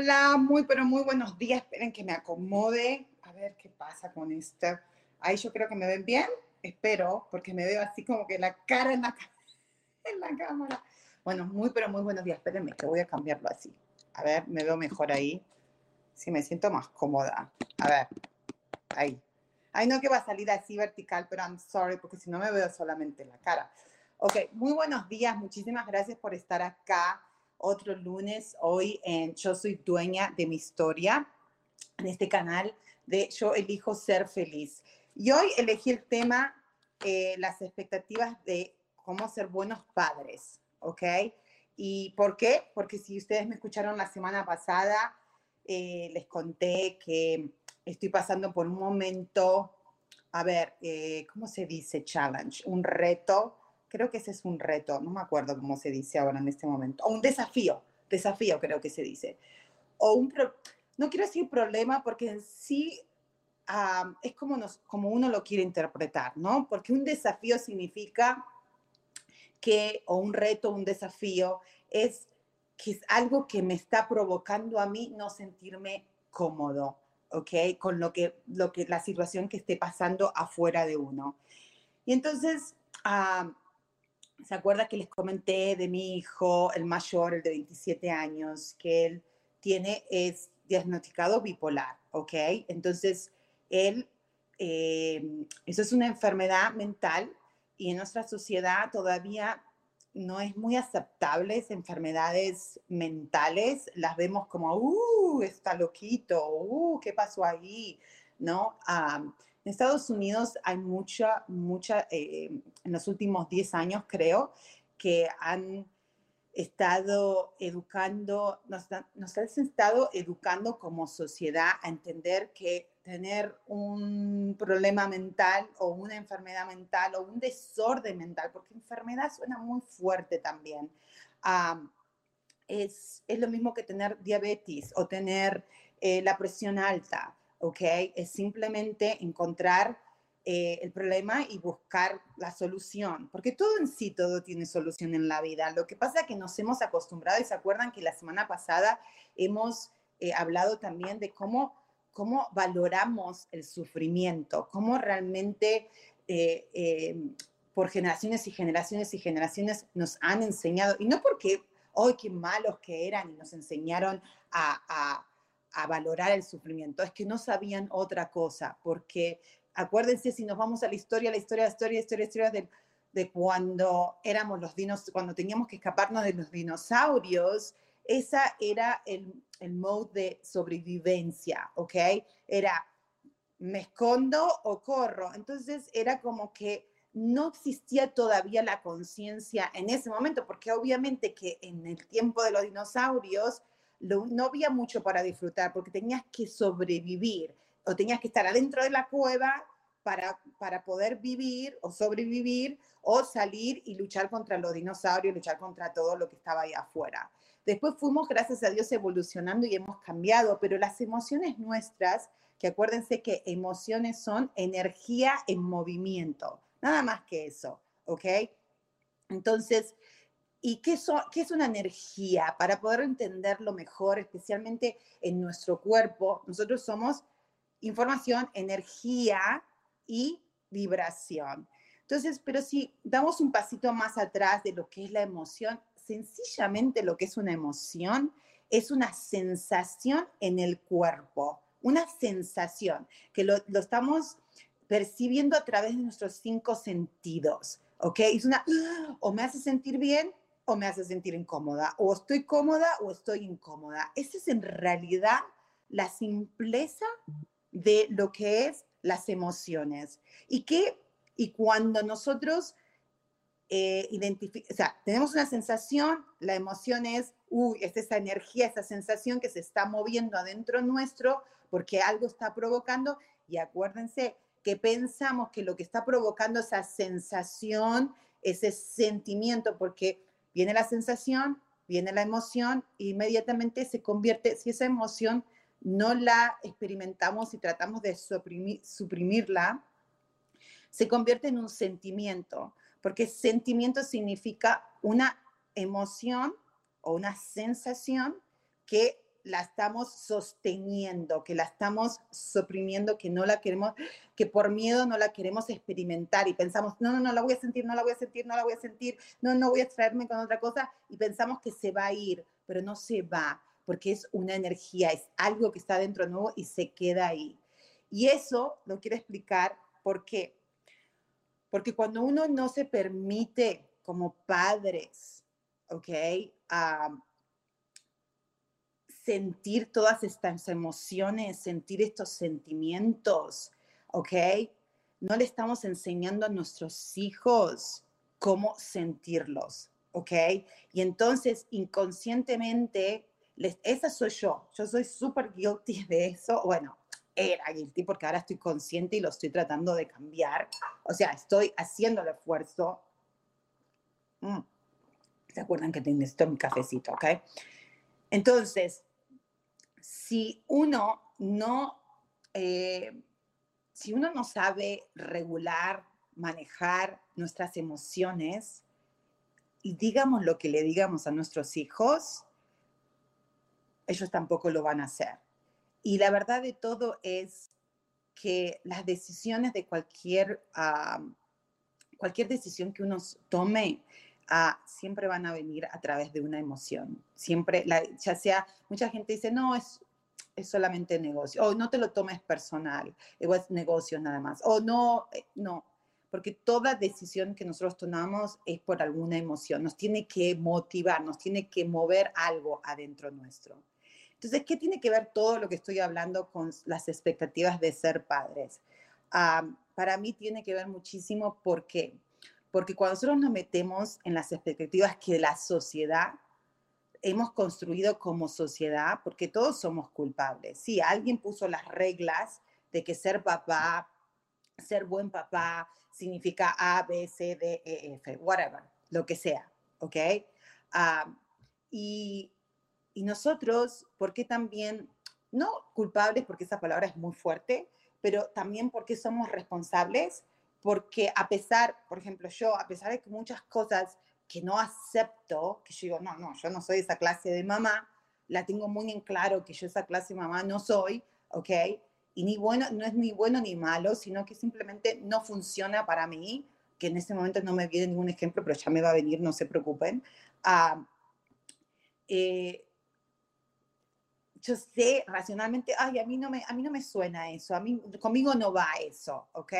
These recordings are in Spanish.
Hola, muy pero muy buenos días. Esperen que me acomode. A ver qué pasa con esto. Ahí yo creo que me ven bien. Espero, porque me veo así como que la cara en la, en la cámara. Bueno, muy pero muy buenos días. Espérenme que voy a cambiarlo así. A ver, me veo mejor ahí. Sí, me siento más cómoda. A ver, ahí. Ay, no que va a salir así vertical, pero I'm sorry, porque si no me veo solamente la cara. Ok, muy buenos días. Muchísimas gracias por estar acá otro lunes hoy en Yo soy dueña de mi historia, en este canal de Yo elijo ser feliz. Y hoy elegí el tema, eh, las expectativas de cómo ser buenos padres, ¿ok? ¿Y por qué? Porque si ustedes me escucharon la semana pasada, eh, les conté que estoy pasando por un momento, a ver, eh, ¿cómo se dice challenge? Un reto creo que ese es un reto, no me acuerdo cómo se dice ahora en este momento, o un desafío, desafío creo que se dice, o un, no quiero decir problema porque en sí es como, nos, como uno lo quiere interpretar, ¿no? Porque un desafío significa que, o un reto, un desafío, es que es algo que me está provocando a mí no sentirme cómodo, ¿ok? Con lo que, lo que la situación que esté pasando afuera de uno. Y entonces, ¿Se acuerda que les comenté de mi hijo, el mayor, el de 27 años, que él tiene, es diagnosticado bipolar, ¿ok? Entonces, él, eh, eso es una enfermedad mental y en nuestra sociedad todavía no es muy aceptable esas enfermedades mentales, las vemos como, uh, está loquito, uh, ¿qué pasó ahí? ¿No? En Estados Unidos hay mucha, mucha, eh, en los últimos 10 años creo, que han estado educando, nos, han estado educando como sociedad a entender que tener un problema mental o una enfermedad mental o un desorden mental, porque enfermedad suena muy fuerte también, es, es, lo mismo que tener diabetes o tener eh, la presión alta ¿ok? Es simplemente encontrar eh, el problema y buscar la solución, porque todo en sí, todo tiene solución en la vida. Lo que pasa es que nos hemos acostumbrado y se acuerdan que la semana pasada hemos eh, hablado también de cómo, cómo valoramos el sufrimiento, cómo realmente... Eh, por generaciones y generaciones y generaciones nos han enseñado, y no porque, hoy qué malos que eran y nos enseñaron a a valorar el sufrimiento, es que no sabían otra cosa, porque acuérdense si nos vamos a la historia, la historia, la historia, la historia, la historia de, de cuando éramos los dinos, cuando teníamos que escaparnos de los dinosaurios, esa era el, el mode de sobrevivencia, ¿ok? Era me escondo o corro. Entonces era como que no existía todavía la conciencia en ese momento, porque obviamente que en el tiempo de los dinosaurios no había mucho para disfrutar porque tenías que sobrevivir o tenías que estar adentro de la cueva para, para poder vivir o sobrevivir o salir y luchar contra los dinosaurios, luchar contra todo lo que estaba ahí afuera. Después fuimos, gracias a Dios, evolucionando y hemos cambiado, pero las emociones nuestras, que acuérdense que emociones son energía en movimiento, nada más que eso, ¿ok? Entonces, ¿Y qué, qué, es una energía? Para poder entenderlo mejor, especialmente en nuestro cuerpo, nosotros somos información, energía y vibración. Entonces, pero si damos un pasito más atrás de lo que es la emoción, sencillamente lo que es una emoción es una sensación en el cuerpo, una sensación que lo, lo estamos percibiendo a través de nuestros cinco sentidos, ¿ok? Es una, o me hace sentir bien o me hace sentir incómoda, o estoy cómoda o estoy incómoda. Esa es en realidad la simpleza de lo que es las emociones. Y que, y cuando nosotros eh, o sea, tenemos una sensación, la emoción es, uy, es esa energía, esa sensación que se está moviendo adentro nuestro porque algo está provocando. Y acuérdense que pensamos que lo que está provocando esa sensación, ese sentimiento, porque viene la sensación, viene la emoción, e inmediatamente se convierte, si esa emoción no la experimentamos y tratamos de suprimirla, se convierte en un sentimiento, porque sentimiento significa una emoción o una sensación que la estamos sosteniendo, que la estamos suprimiendo, que no la queremos, que por miedo no la queremos experimentar y pensamos, no, no, no la voy a sentir, no la voy a sentir, no la voy a sentir, no, no voy a extraerme con otra cosa y pensamos que se va a ir, pero no se va, porque es una energía, es algo que está dentro nuevo y se queda ahí. Y eso lo quiero explicar por qué. Porque cuando uno no se permite como padres, ¿ok? Sentir todas estas emociones, sentir estos sentimientos, ¿ok? No le estamos enseñando a nuestros hijos cómo sentirlos, ¿ok? Y entonces inconscientemente, les, esa soy yo, yo soy súper guilty de eso, bueno, era guilty porque ahora estoy consciente y lo estoy tratando de cambiar, o sea, estoy haciendo el esfuerzo. Mm. ¿Se acuerdan que necesito mi cafecito, ok? Entonces, si uno no, eh, si uno no sabe regular, manejar nuestras emociones, y digamos lo que le digamos a nuestros hijos, ellos tampoco lo van a hacer. Y la verdad de todo es que las decisiones de cualquier, ah, cualquier decisión que uno tome, siempre van a venir a través de una emoción. Siempre, ya sea, mucha gente dice, no, es, es solamente negocio, o no te lo tomes personal, o es negocio nada más, o no, eh, no, porque toda decisión que nosotros tomamos es por alguna emoción, nos tiene que motivar, nos tiene que mover algo adentro nuestro. Entonces, ¿qué tiene que ver todo lo que estoy hablando con las expectativas de ser padres? Ah, para mí tiene que ver muchísimo porque porque cuando nosotros nos metemos en las expectativas que la sociedad hemos construido como sociedad, porque todos somos culpables. Sí, alguien puso las reglas de que ser papá, ser buen papá, significa A, B, C, D, E, F, whatever, lo que sea, ¿ok? Ah, y, y nosotros, ¿por qué también, no culpables porque esa palabra es muy fuerte, pero también porque somos responsables porque a pesar, por ejemplo, yo, a pesar de que muchas cosas que no acepto, que yo digo, no, no, yo no soy esa clase de mamá, la tengo muy en claro que yo esa clase de mamá no soy, ¿ok? Y ni bueno, no es ni bueno ni malo, sino que simplemente no funciona para mí, que en este momento no me viene ningún ejemplo, pero ya me va a venir, no se preocupen. Ah, eh, yo sé racionalmente, ay, a mí, no me, a mí no me suena eso, a mí, conmigo no va eso, ¿ok?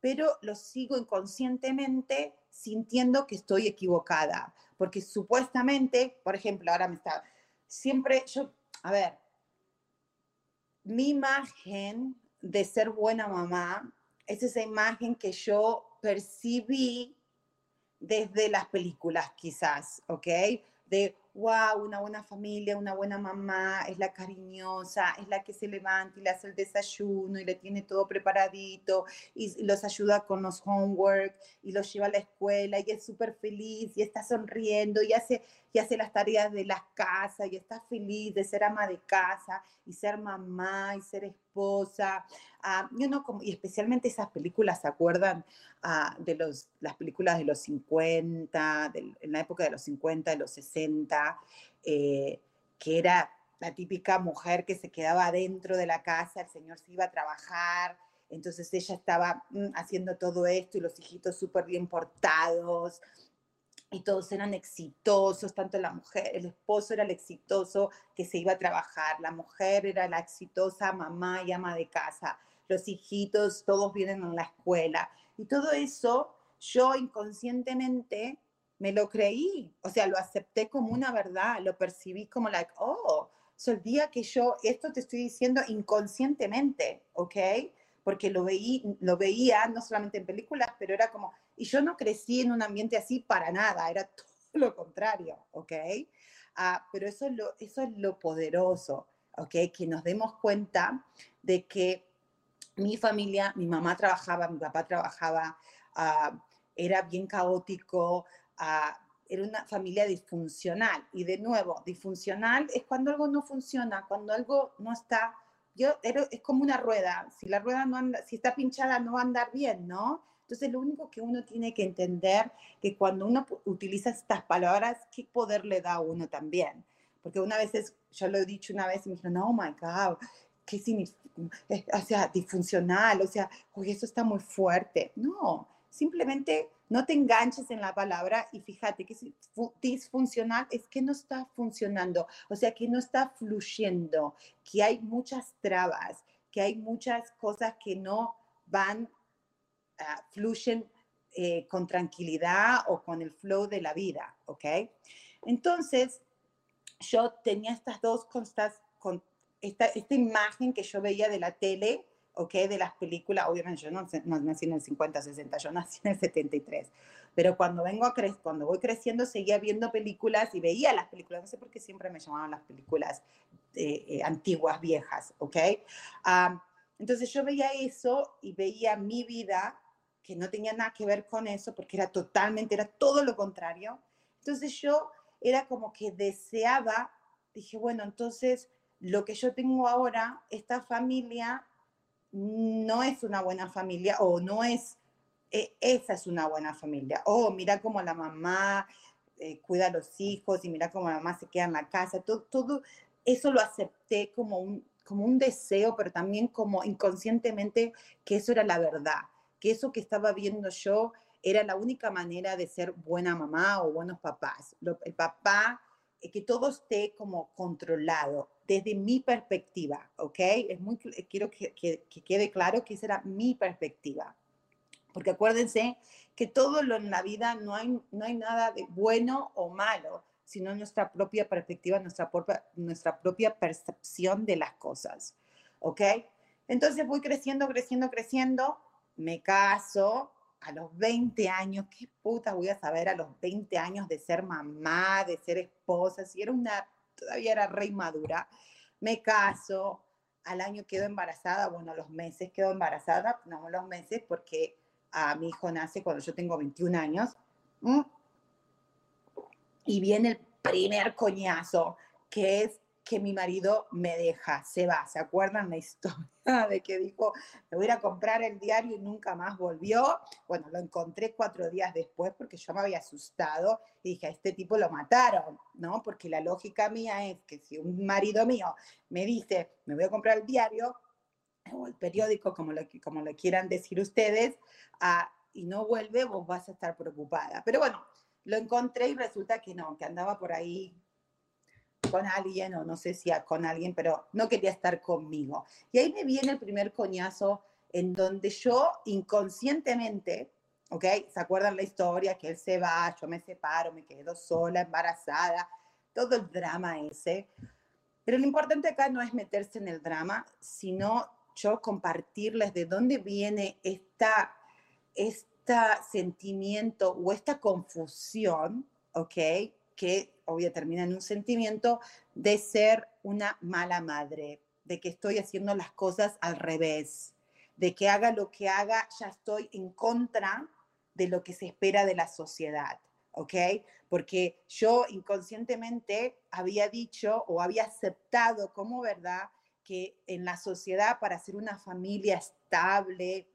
Pero lo sigo inconscientemente sintiendo que estoy equivocada, porque supuestamente, por ejemplo, ahora me está, siempre yo, a ver, mi imagen de ser buena mamá es esa imagen que yo percibí desde las películas quizás, ¿ok? De wow, una buena familia, una buena mamá, es la cariñosa, es la que se levanta y le hace el desayuno y le tiene todo preparadito y los ayuda con los homework y los lleva a la escuela y es súper feliz y está sonriendo y hace, y hace las tareas de la casa y está feliz de ser ama de casa y ser mamá y ser esposa. Ah, yo no, como, y especialmente esas películas, ¿se acuerdan ah, de los, las películas de los 50, en la época de los 50, de los 60, eh, que era la típica mujer que se quedaba dentro de la casa, el señor se iba a trabajar, entonces ella estaba mm, haciendo todo esto y los hijitos súper bien portados, y todos eran exitosos, tanto la mujer, el esposo era el exitoso que se iba a trabajar, la mujer era la exitosa mamá y ama de casa, los hijitos, todos vienen a la escuela. Y todo eso yo inconscientemente me lo creí, o sea, lo acepté como una verdad, lo percibí como like, oh, es el día que yo, esto te estoy diciendo inconscientemente, ¿ok? Porque lo, veí, lo veía no solamente en películas, pero era como, y yo no crecí en un ambiente así para nada, era todo lo contrario, ¿ok? Ah, pero eso es, lo, eso es lo poderoso, ¿ok? Que nos demos cuenta de que mi familia, mi mamá trabajaba, mi papá trabajaba, ah, era bien caótico, era una familia disfuncional. Y de nuevo, disfuncional es cuando algo no funciona, cuando algo no está, yo, es como una rueda, si la rueda no anda, si está pinchada no va a andar bien, ¿no? Entonces, lo único que uno tiene que entender que cuando uno utiliza estas palabras, ¿qué poder le da a uno también? Porque una vez, yo lo he dicho una vez y me dijeron, oh my God, ¿qué significa? O sea, disfuncional, o sea, oye, eso está muy fuerte. No, simplemente no te enganches en la palabra y fíjate que disfuncional es que no está funcionando, o sea, que no está fluyendo, que hay muchas trabas, que hay muchas cosas que no van, uh, fluyen eh, con tranquilidad o con el flow de la vida, ¿ok? Entonces, yo tenía estas dos constas, con esta, esta imagen que yo veía de la tele, ¿ok? De las películas, obviamente yo no, nací en el 50, 60, yo nací en el 73, pero cuando, vengo a cre cuando voy creciendo seguía viendo películas y veía las películas, no sé por qué siempre me llamaban las películas eh, eh, antiguas, viejas, ¿ok? entonces yo veía eso y veía mi vida que no tenía nada que ver con eso, porque era totalmente, era todo lo contrario. Entonces yo era como que deseaba, dije, bueno, entonces lo que yo tengo ahora, esta familia no es una buena familia o no es, e, esa es una buena familia. O mira cómo la mamá eh, cuida a los hijos y mira cómo la mamá se queda en la casa. Todo, todo eso lo acepté como un, como un deseo, pero también como inconscientemente que eso era la verdad, que eso que estaba viendo yo era la única manera de ser buena mamá o buenos papás. el papá eh, que todo esté como controlado desde mi perspectiva, ¿ok? Es muy, quiero que, que, quede claro que esa era mi perspectiva. Porque acuérdense que todo lo en la vida no hay, no hay nada de bueno o malo, sino nuestra propia perspectiva, nuestra propia, nuestra propia percepción de las cosas, ¿ok? Entonces voy creciendo, creciendo, creciendo, me caso, a los 20 años, ¿qué puta voy a saber a los 20 años de ser mamá, de ser esposa? Si era una, todavía era re madura. Me caso, al año quedo embarazada, bueno, los meses quedo embarazada, no los meses porque a mi hijo nace cuando yo tengo 21 años. Y viene el primer coñazo, que es que mi marido me deja, se va. ¿Se acuerdan la historia de que dijo, me voy a comprar el diario y nunca más volvió? Bueno, lo encontré cuatro días después porque yo me había asustado y dije, a este tipo lo mataron, ¿no? Porque la lógica mía es que si un marido mío me dice, me voy a comprar el diario o el periódico, como lo, como lo quieran decir ustedes, ah, y no vuelve, vos vas a estar preocupada. Pero bueno, lo encontré y resulta que no, que andaba por ahí con alguien o no sé si con alguien, pero no quería estar conmigo. Y ahí me viene el primer coñazo en donde yo inconscientemente, ¿ok? ¿Se acuerdan la historia? Que él se va, yo me separo, me quedo sola, embarazada, todo el drama ese. Pero lo importante acá no es meterse en el drama, sino yo compartirles de dónde viene esta, este sentimiento o esta confusión, ¿ok? Que obvio termina en un sentimiento de ser una mala madre, de que estoy haciendo las cosas al revés, de que haga lo que haga, ya estoy en contra de lo que se espera de la sociedad, ¿ok? Porque yo inconscientemente había dicho o había aceptado como verdad que en la sociedad para ser una familia estable,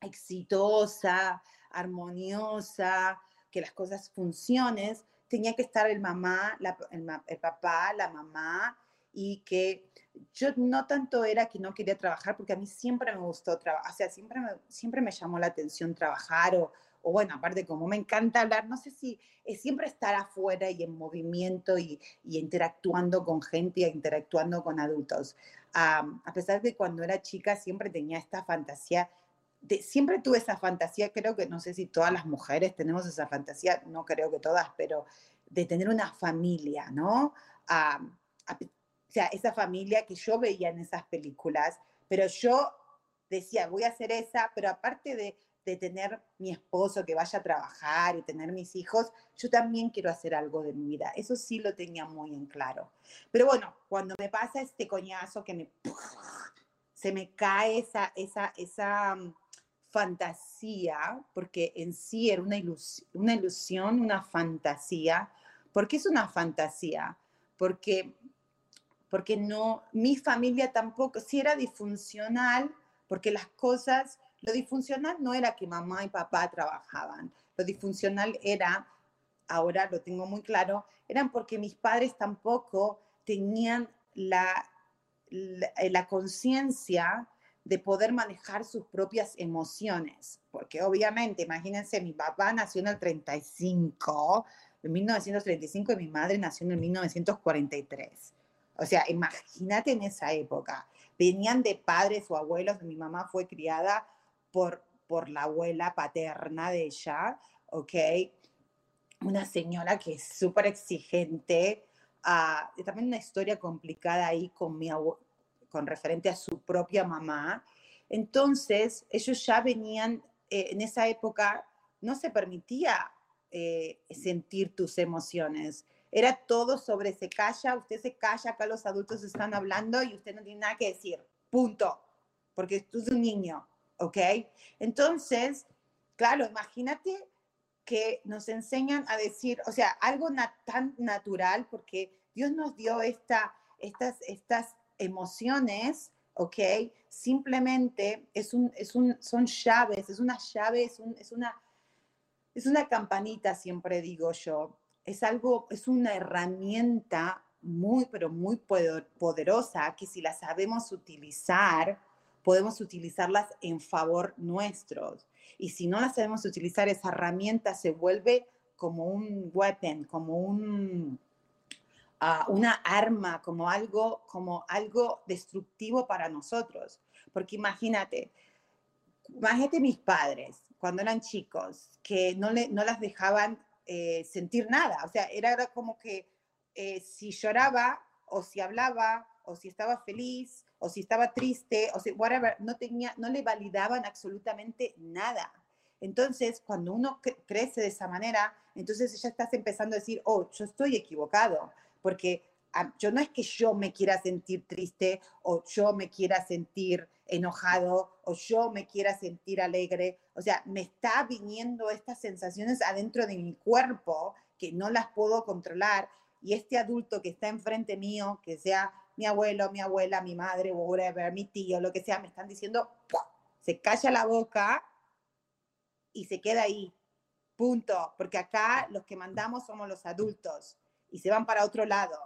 exitosa, armoniosa, que las cosas funcionen, tenía que estar el mamá, el, papá, la mamá, y que yo no tanto era que no quería trabajar, porque a mí siempre me gustó trabajar, o sea, siempre me, siempre me llamó la atención trabajar, o, o bueno, aparte como me encanta hablar, no sé si es siempre estar afuera y en movimiento y, y interactuando con gente y interactuando con adultos. a pesar de cuando era chica siempre tenía esta fantasía, de, siempre tuve esa fantasía, creo que no sé si todas las mujeres tenemos esa fantasía, no creo que todas, pero de tener una familia, ¿no? o sea, esa familia que yo veía en esas películas, pero yo decía, voy a hacer esa, pero aparte de, de tener mi esposo que vaya a trabajar y tener mis hijos, yo también quiero hacer algo de mi vida. Eso sí lo tenía muy en claro. Pero bueno, cuando me pasa este coñazo que me se me cae esa esa esa mm, fantasía, porque en sí era una ilusión, una ilusión, una fantasía. ¿Por qué es una fantasía? Porque porque no mi familia tampoco si era disfuncional, porque las cosas lo disfuncional no era que mamá y papá trabajaban, lo disfuncional era, ahora lo tengo muy claro, eran porque mis padres tampoco tenían la, la, conciencia de poder manejar sus propias emociones, porque obviamente, imagínense, mi papá nació en el 35, en 1935 y mi madre nació en el 1943. O sea, imagínate en esa época. Venían de padres o abuelos, mi mamá fue criada por, por la abuela paterna de ella, ¿ok? Una señora que es súper exigente, uh, también una historia complicada ahí con, mi con referente a su propia mamá. Entonces, ellos ya venían, eh, en esa época no se permitía eh, sentir tus emociones. Era todo sobre se calla, usted se calla, acá los adultos están hablando y usted no tiene nada que decir. Punto. Porque tú eres un niño. ¿ok? Entonces, claro, imagínate que nos enseñan a decir, o sea, algo tan natural, porque Dios nos dio esta, estas, estas emociones, ¿ok? Simplemente es un, es un, son llaves, es una llave, es, es, una, es una campanita, siempre digo yo. Es algo, es una herramienta muy, pero muy poderosa que si la sabemos utilizar, podemos utilizarlas en favor nuestro. Y si no las sabemos utilizar, esa herramienta se vuelve como un weapon, como un, ah, una arma, como algo, como algo destructivo para nosotros. Porque imagínate, imagínate mis padres cuando eran chicos, que no, le, no las dejaban eh, sentir nada. O sea, era, como que eh, si lloraba o si hablaba o si estaba feliz o si estaba triste, o si whatever, no, tenía, no le validaban absolutamente nada. Entonces, cuando uno crece de esa manera, entonces ya estás empezando a decir, oh, yo estoy equivocado, porque yo no es que yo me quiera sentir triste o yo me quiera sentir enojado o yo me quiera sentir alegre. O sea, me está viniendo estas sensaciones adentro de mi cuerpo que no las puedo controlar. Y este adulto que está enfrente mío, que sea mi abuelo, mi abuela, mi madre, whatever, mi tío, lo que sea, me están diciendo, se calla la boca y se queda ahí. Punto. Porque acá los que mandamos somos los adultos y se van para otro lado.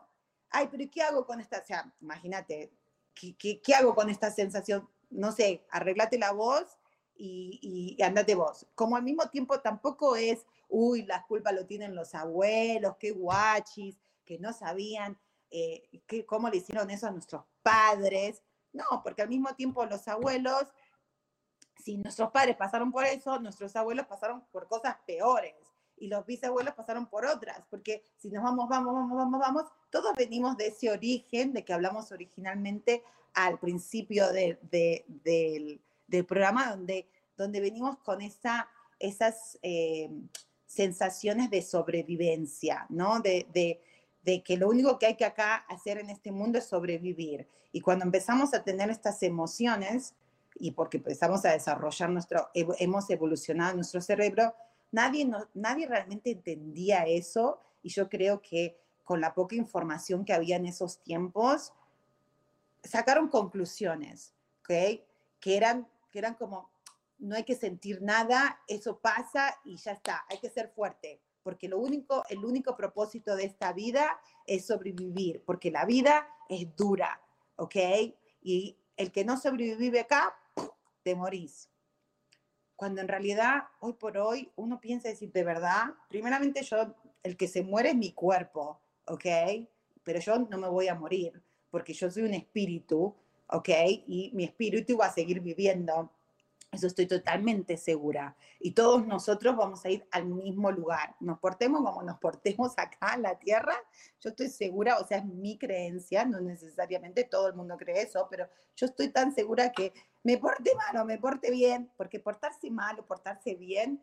Ay, pero ¿qué hago con esta? O sea, imagínate, ¿qué, qué, hago con esta sensación? No sé, arreglate la voz y, y, andate vos. Como al mismo tiempo tampoco es, uy, la culpa lo tienen los abuelos, qué guachis, que no sabían. Eh, cómo le hicieron eso a nuestros padres. No, porque al mismo tiempo los abuelos, si nuestros padres pasaron por eso, nuestros abuelos pasaron por cosas peores y los bisabuelos pasaron por otras, porque si nos vamos, vamos, vamos, vamos, vamos, todos venimos de ese origen de que hablamos originalmente al principio del, programa, donde, donde venimos con esa, esas eh, sensaciones de sobrevivencia, ¿no? de, de que lo único que hay que acá hacer en este mundo es sobrevivir. Y cuando empezamos a tener estas emociones, y porque empezamos a desarrollar nuestro, hemos evolucionado nuestro cerebro, nadie, nadie realmente entendía eso y yo creo que con la poca información que había en esos tiempos, sacaron conclusiones, ¿ok? Que eran, que eran como, no hay que sentir nada, eso pasa y ya está, hay que ser fuerte, porque lo único, el único propósito de esta vida es sobrevivir, porque la vida es dura, ¿ok? Y el que no sobrevive acá, te morís. Cuando en realidad, hoy por hoy, uno piensa decir, de verdad, primeramente yo, el que se muere es mi cuerpo, ¿ok? Pero yo no me voy a morir, porque yo soy un espíritu ¿ok? Y mi espíritu va a seguir viviendo. Eso estoy totalmente segura. Y todos nosotros vamos a ir al mismo lugar. Nos portemos como nos portemos acá en la tierra. Yo estoy segura, o sea, es mi creencia, no necesariamente todo el mundo cree eso, pero yo estoy tan segura que me porte mal o me porte bien, porque portarse mal o portarse bien,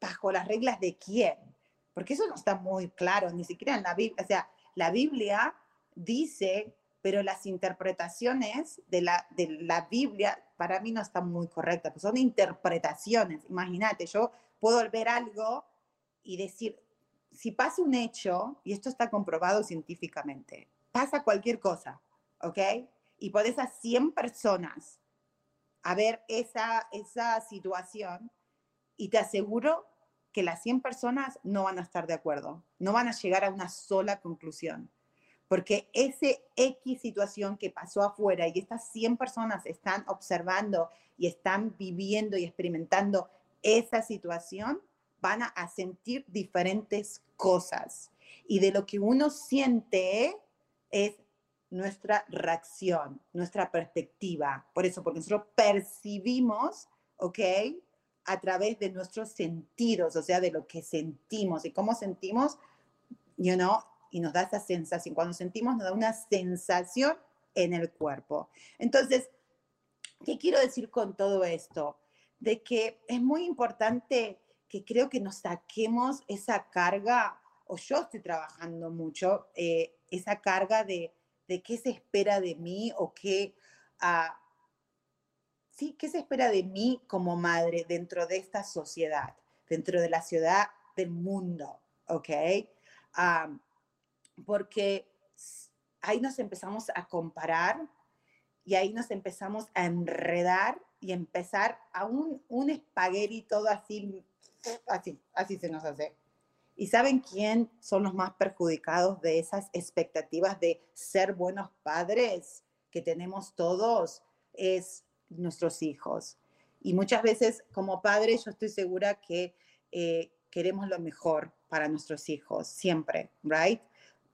bajo las reglas de quién, porque eso no está muy claro, ni siquiera en la Biblia. O sea, la Biblia dice pero las interpretaciones de la, de la Biblia para mí no están muy correctas, pues son interpretaciones. Imagínate, yo puedo ver algo y decir, si pasa un hecho, y esto está comprobado científicamente, pasa cualquier cosa, ¿ok? Y podés a 100 personas a ver esa, esa situación y te aseguro que las 100 personas no van a estar de acuerdo, no van a llegar a una sola conclusión porque ese X situación que pasó afuera y estas 100 personas están observando y están viviendo y experimentando esa situación, van a sentir diferentes cosas. Y de lo que uno siente es nuestra reacción, nuestra perspectiva. Por eso, porque nosotros percibimos, ¿ok? A través de nuestros sentidos, o sea, de lo que sentimos. ¿Y cómo sentimos? You know, y nos da esa sensación. Cuando sentimos nos da una sensación en el cuerpo. Entonces, ¿qué quiero decir con todo esto? De que es muy importante que creo que nos saquemos esa carga, o yo estoy trabajando mucho, eh, esa carga de, de, qué se espera de mí o qué, uh, sí, qué se espera de mí como madre dentro de esta sociedad, dentro de la ciudad del mundo, ¿ok? Um, porque ahí nos empezamos a comparar y ahí nos empezamos a enredar y empezar a un, un espagueti todo así, así, así se nos hace. ¿Y saben quién son los más perjudicados de esas expectativas de ser buenos padres que tenemos todos? Es nuestros hijos. Y muchas veces como padres yo estoy segura que eh, queremos lo mejor para nuestros hijos, siempre, ¿right?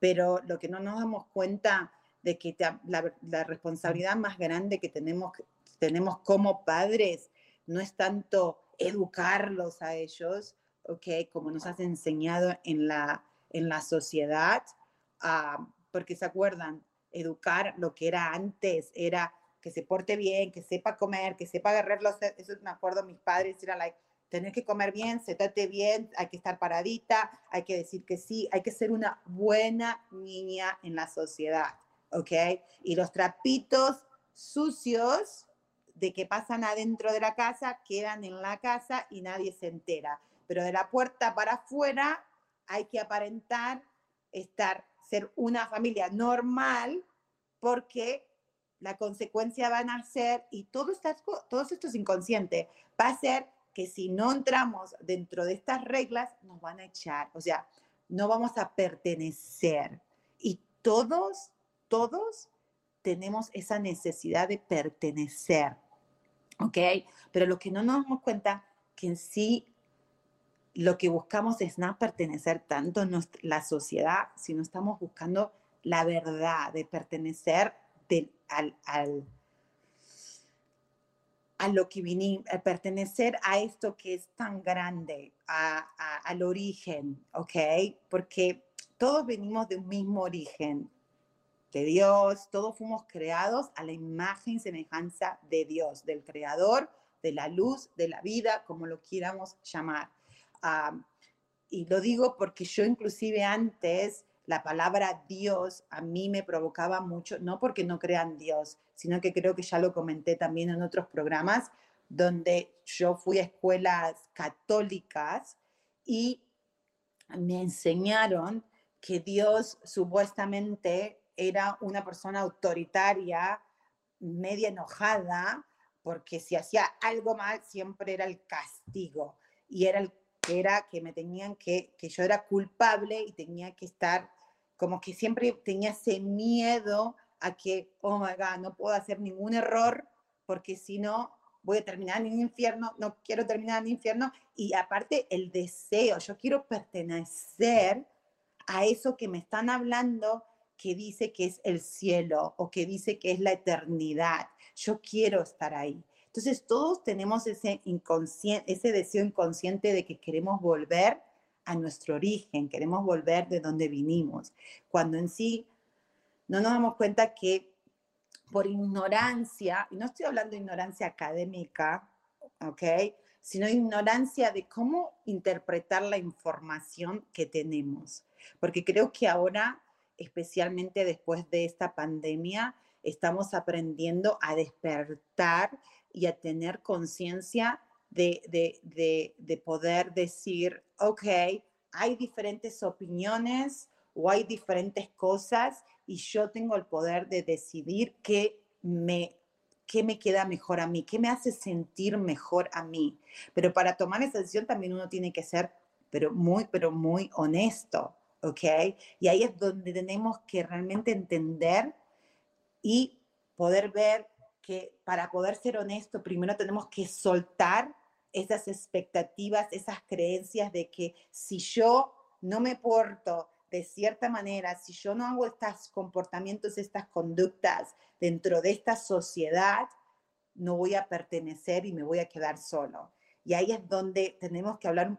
Pero lo que no nos damos cuenta de que la, responsabilidad más grande que tenemos, tenemos como padres no es tanto educarlos a ellos, ¿ok? Como nos has enseñado en la, en la sociedad, ah, porque se acuerdan, educar lo que era antes era que se porte bien, que sepa comer, que sepa agarrar los... Eso me acuerdo, mis padres era like, tener que comer bien, se trate bien, hay que estar paradita, hay que decir que sí, hay que ser una buena niña en la sociedad, ¿ok? Y los trapitos sucios de que pasan adentro de la casa quedan en la casa y nadie se entera. Pero de la puerta para afuera hay que aparentar estar, ser una familia normal porque la consecuencia van a ser, y todo, todo esto es inconsciente, va a ser que si no entramos dentro de estas reglas, nos van a echar, o sea, no vamos a pertenecer. Y todos, todos tenemos esa necesidad de pertenecer, ¿ok? Pero lo que no nos damos cuenta, que en sí lo que buscamos es no pertenecer tanto a la sociedad, sino estamos buscando la verdad de pertenecer al, al a lo que vinimos, a pertenecer a esto que es tan grande, al origen, ¿ok? Porque todos venimos de un mismo origen, de Dios, todos fuimos creados a la imagen y semejanza de Dios, del Creador, de la luz, de la vida, como lo quieramos llamar. y lo digo porque yo inclusive antes la palabra Dios a mí me provocaba mucho, no porque no crean Dios, sino que creo que ya lo comenté también en otros programas, donde yo fui a escuelas católicas y me enseñaron que Dios supuestamente era una persona autoritaria, media enojada, porque si hacía algo mal siempre era el castigo y era el era que me tenían que, que yo era culpable y tenía que estar, como que siempre tenía ese miedo a que, oh my God, no puedo hacer ningún error porque si no voy a terminar en el infierno, no quiero terminar en el infierno. Y aparte el deseo, yo quiero pertenecer a eso que me están hablando, que dice que es el cielo o que dice que es la eternidad. Yo quiero estar ahí. Entonces todos tenemos ese, ese deseo inconsciente de que queremos volver a nuestro origen, queremos volver de donde vinimos, cuando en sí no nos damos cuenta que por ignorancia, y no estoy hablando de ignorancia académica, ¿ok? Sino ignorancia de cómo interpretar la información que tenemos. Porque creo que ahora, especialmente después de esta pandemia, estamos aprendiendo a despertar y a tener conciencia de, de, de, poder decir, ok, hay diferentes opiniones o hay diferentes cosas y yo tengo el poder de decidir qué me, qué me queda mejor a mí, qué me hace sentir mejor a mí. Pero para tomar esa decisión también uno tiene que ser pero muy, pero muy honesto, ¿ok? Y ahí es donde tenemos que realmente entender y poder ver que para poder ser honesto, primero tenemos que soltar esas expectativas, esas creencias de que si yo no me porto de cierta manera, si yo no hago estos comportamientos, estas conductas dentro de esta sociedad, no voy a pertenecer y me voy a quedar solo. Y ahí es donde tenemos que hablar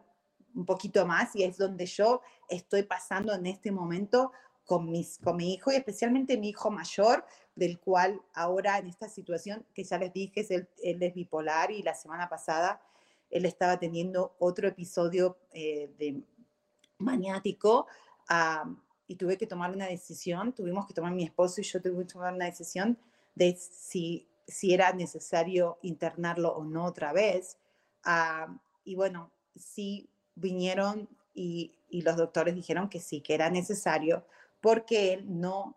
un poquito más y es donde yo estoy pasando en este momento con, mis, con mi hijo y especialmente mi hijo mayor, del cual ahora en esta situación que ya les dije, es él, es bipolar y la semana pasada él estaba teniendo otro episodio eh, de maniático y tuve que tomar una decisión, tuvimos que tomar mi esposo y yo tuve que tomar una decisión de si, si era necesario internarlo o no otra vez. y bueno, sí vinieron y, los doctores dijeron que sí, que era necesario porque él no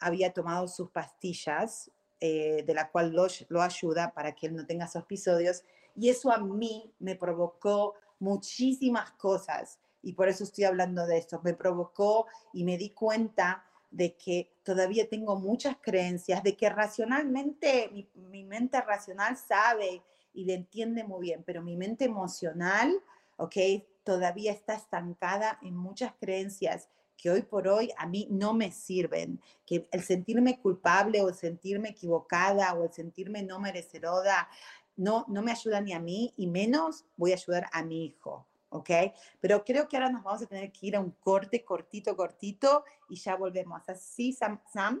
había tomado sus pastillas, eh, de la cual lo, ayuda para que él no tenga esos episodios. Y eso a mí me provocó muchísimas cosas y por eso estoy hablando de esto. Me provocó y me di cuenta de que todavía tengo muchas creencias, de que racionalmente, mi, mente racional sabe y le entiende muy bien, pero mi mente emocional, ¿ok? Todavía está estancada en muchas creencias que hoy por hoy a mí no me sirven, que el sentirme culpable o el sentirme equivocada o el sentirme no merecedora no, no me ayuda ni a mí y menos voy a ayudar a mi hijo. ¿ok? Pero creo que ahora nos vamos a tener que ir a un corte cortito, cortito y ya volvemos. Así, Sam. Sam.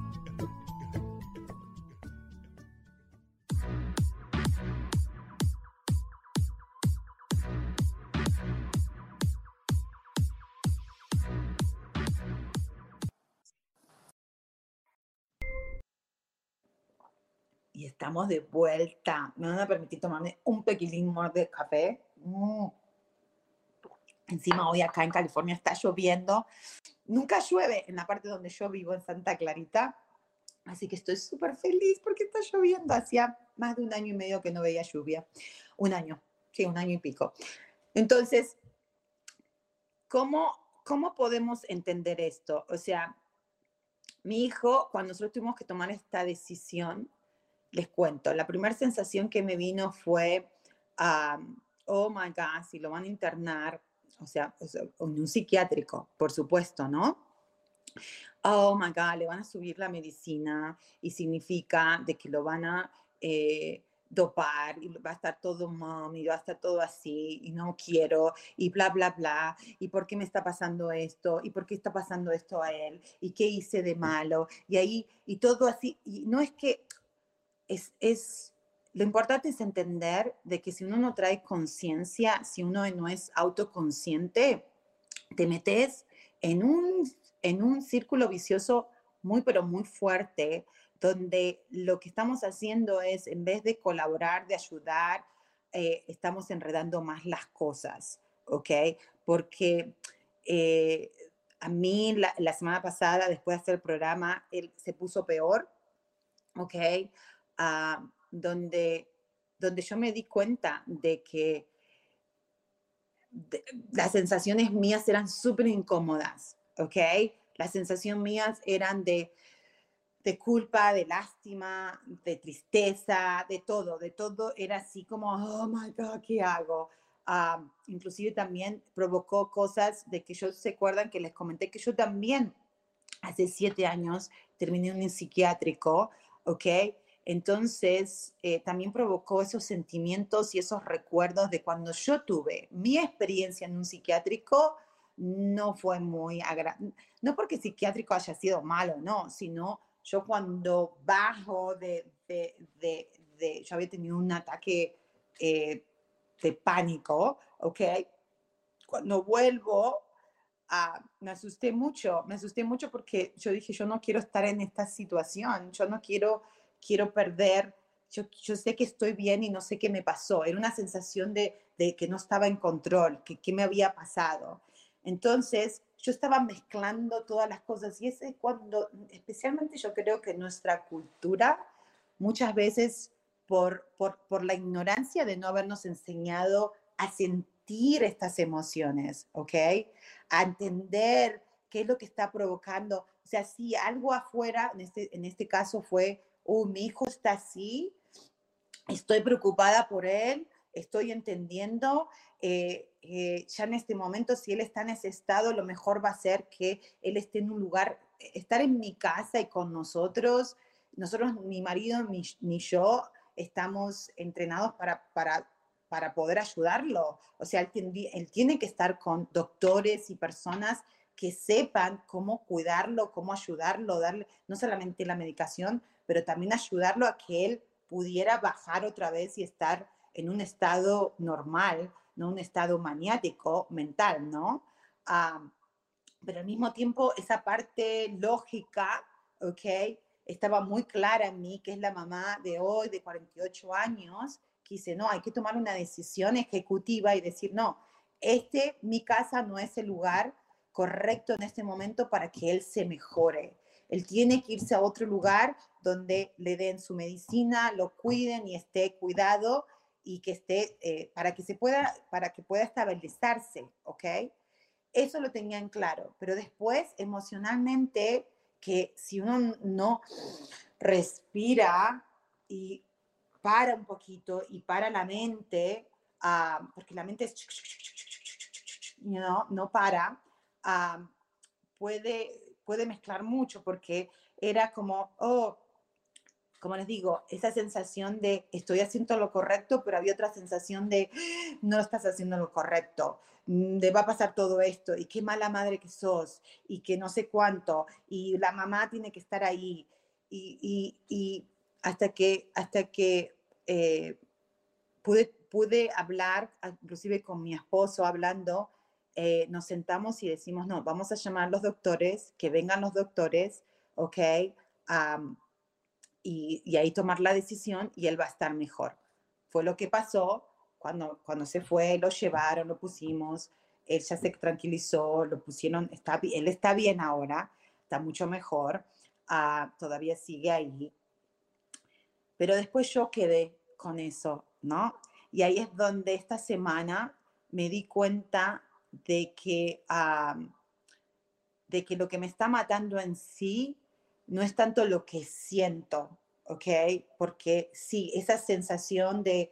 Estamos de vuelta. Me van a permitir tomarme un pequeñín más de café. Mm. Encima hoy acá en California está lloviendo. Nunca llueve en la parte donde yo vivo, en Santa Clarita. Así que estoy súper feliz porque está lloviendo. Hacía más de un año y medio que no veía lluvia. Un año, sí, un año y pico. Entonces, ¿cómo, cómo podemos entender esto? O sea, mi hijo, cuando nosotros tuvimos que tomar esta decisión, les cuento, la primera sensación que me vino fue, oh my God, si lo van a internar, o sea, en un psiquiátrico, por supuesto, ¿no? Oh my God, le van a subir la medicina y significa de que lo van a eh, dopar y va a estar todo mom y va a estar todo así y no quiero y bla, bla, bla. ¿Y por qué me está pasando esto? ¿Y por qué está pasando esto a él? ¿Y qué hice de malo? Y ahí, y todo así. Y no es que es, es lo importante es entender de que si uno no trae conciencia, si uno no es autoconsciente, te metes en un, en un círculo vicioso muy, pero muy fuerte, donde lo que estamos haciendo es, en vez de colaborar, de ayudar, eh, estamos enredando más las cosas, ¿ok? Porque eh, a mí la, semana pasada, después de hacer el programa, se puso peor, ¿ok? Uh, donde, donde yo me di cuenta de que de, las sensaciones mías eran súper incómodas, ¿ok? Las sensaciones mías eran de, de culpa, de lástima, de tristeza, de todo, de todo era así como, oh my God, ¿qué hago? Uh, inclusive también provocó cosas de que yo se acuerdan que les comenté que yo también hace siete años terminé un psiquiátrico, ¿ok? Entonces, eh, también provocó esos sentimientos y esos recuerdos de cuando yo tuve mi experiencia en un psiquiátrico, no fue muy agradable. No porque psiquiátrico haya sido malo, no, sino yo cuando bajo de, de, de, yo había tenido un ataque eh, de pánico, ¿ok? Cuando vuelvo, ah, me asusté mucho, me asusté mucho porque yo dije, yo no quiero estar en esta situación, yo no quiero quiero perder, yo, yo, sé que estoy bien y no sé qué me pasó. Era una sensación de, de que no estaba en control, que qué me había pasado. Entonces, yo estaba mezclando todas las cosas y ese es cuando, especialmente yo creo que nuestra cultura, muchas veces por, por, por la ignorancia de no habernos enseñado a sentir estas emociones, ¿ok? A entender qué es lo que está provocando. O sea, si algo afuera, en este, en este caso fue oh, mi hijo está así, estoy preocupada por él, estoy entendiendo, eh, eh, ya en este momento, si él está en ese estado, lo mejor va a ser que él esté en un lugar, estar en mi casa y con nosotros. Nosotros, mi marido ni, yo, estamos entrenados para, para, para poder ayudarlo. O sea, él, él tiene que estar con doctores y personas que sepan cómo cuidarlo, cómo ayudarlo, darle no solamente la medicación, pero también ayudarlo a que él pudiera bajar otra vez y estar en un estado normal, no un estado maniático mental, ¿no? pero al mismo tiempo esa parte lógica, ¿ok? Estaba muy clara en mí, que es la mamá de hoy, de 48 años, que dice, no, hay que tomar una decisión ejecutiva y decir, no, este, mi casa no es el lugar correcto en este momento para que él se mejore. Él tiene que irse a otro lugar donde le den su medicina, lo cuiden y esté cuidado y que esté, eh, para que se pueda, para que pueda estabilizarse, ¿ok? Eso lo tenían claro, pero después emocionalmente, que si uno no respira y para un poquito y para la mente, uh, porque la mente es, you know, no para, uh, puede, puede mezclar mucho porque era como, oh, como les digo, esa sensación de estoy haciendo lo correcto, pero había otra sensación de no estás haciendo lo correcto, mm, de va a pasar todo esto, y qué mala madre que sos, y que no sé cuánto, y la mamá tiene que estar ahí, y, y, hasta que, hasta que eh, pude, pude hablar, inclusive con mi esposo hablando, eh, nos sentamos y decimos, no, vamos a llamar a los doctores, que vengan los doctores, ¿ok? y, ahí tomar la decisión y él va a estar mejor. Fue lo que pasó cuando, cuando se fue, lo llevaron, lo pusimos, él ya se tranquilizó, lo pusieron, está, él está bien ahora, está mucho mejor, ah, todavía sigue ahí. Pero después yo quedé con eso, ¿no? Y ahí es donde esta semana me di cuenta de que, de que lo que me está matando en sí no es tanto lo que siento, ¿ok? Porque sí, esa sensación de,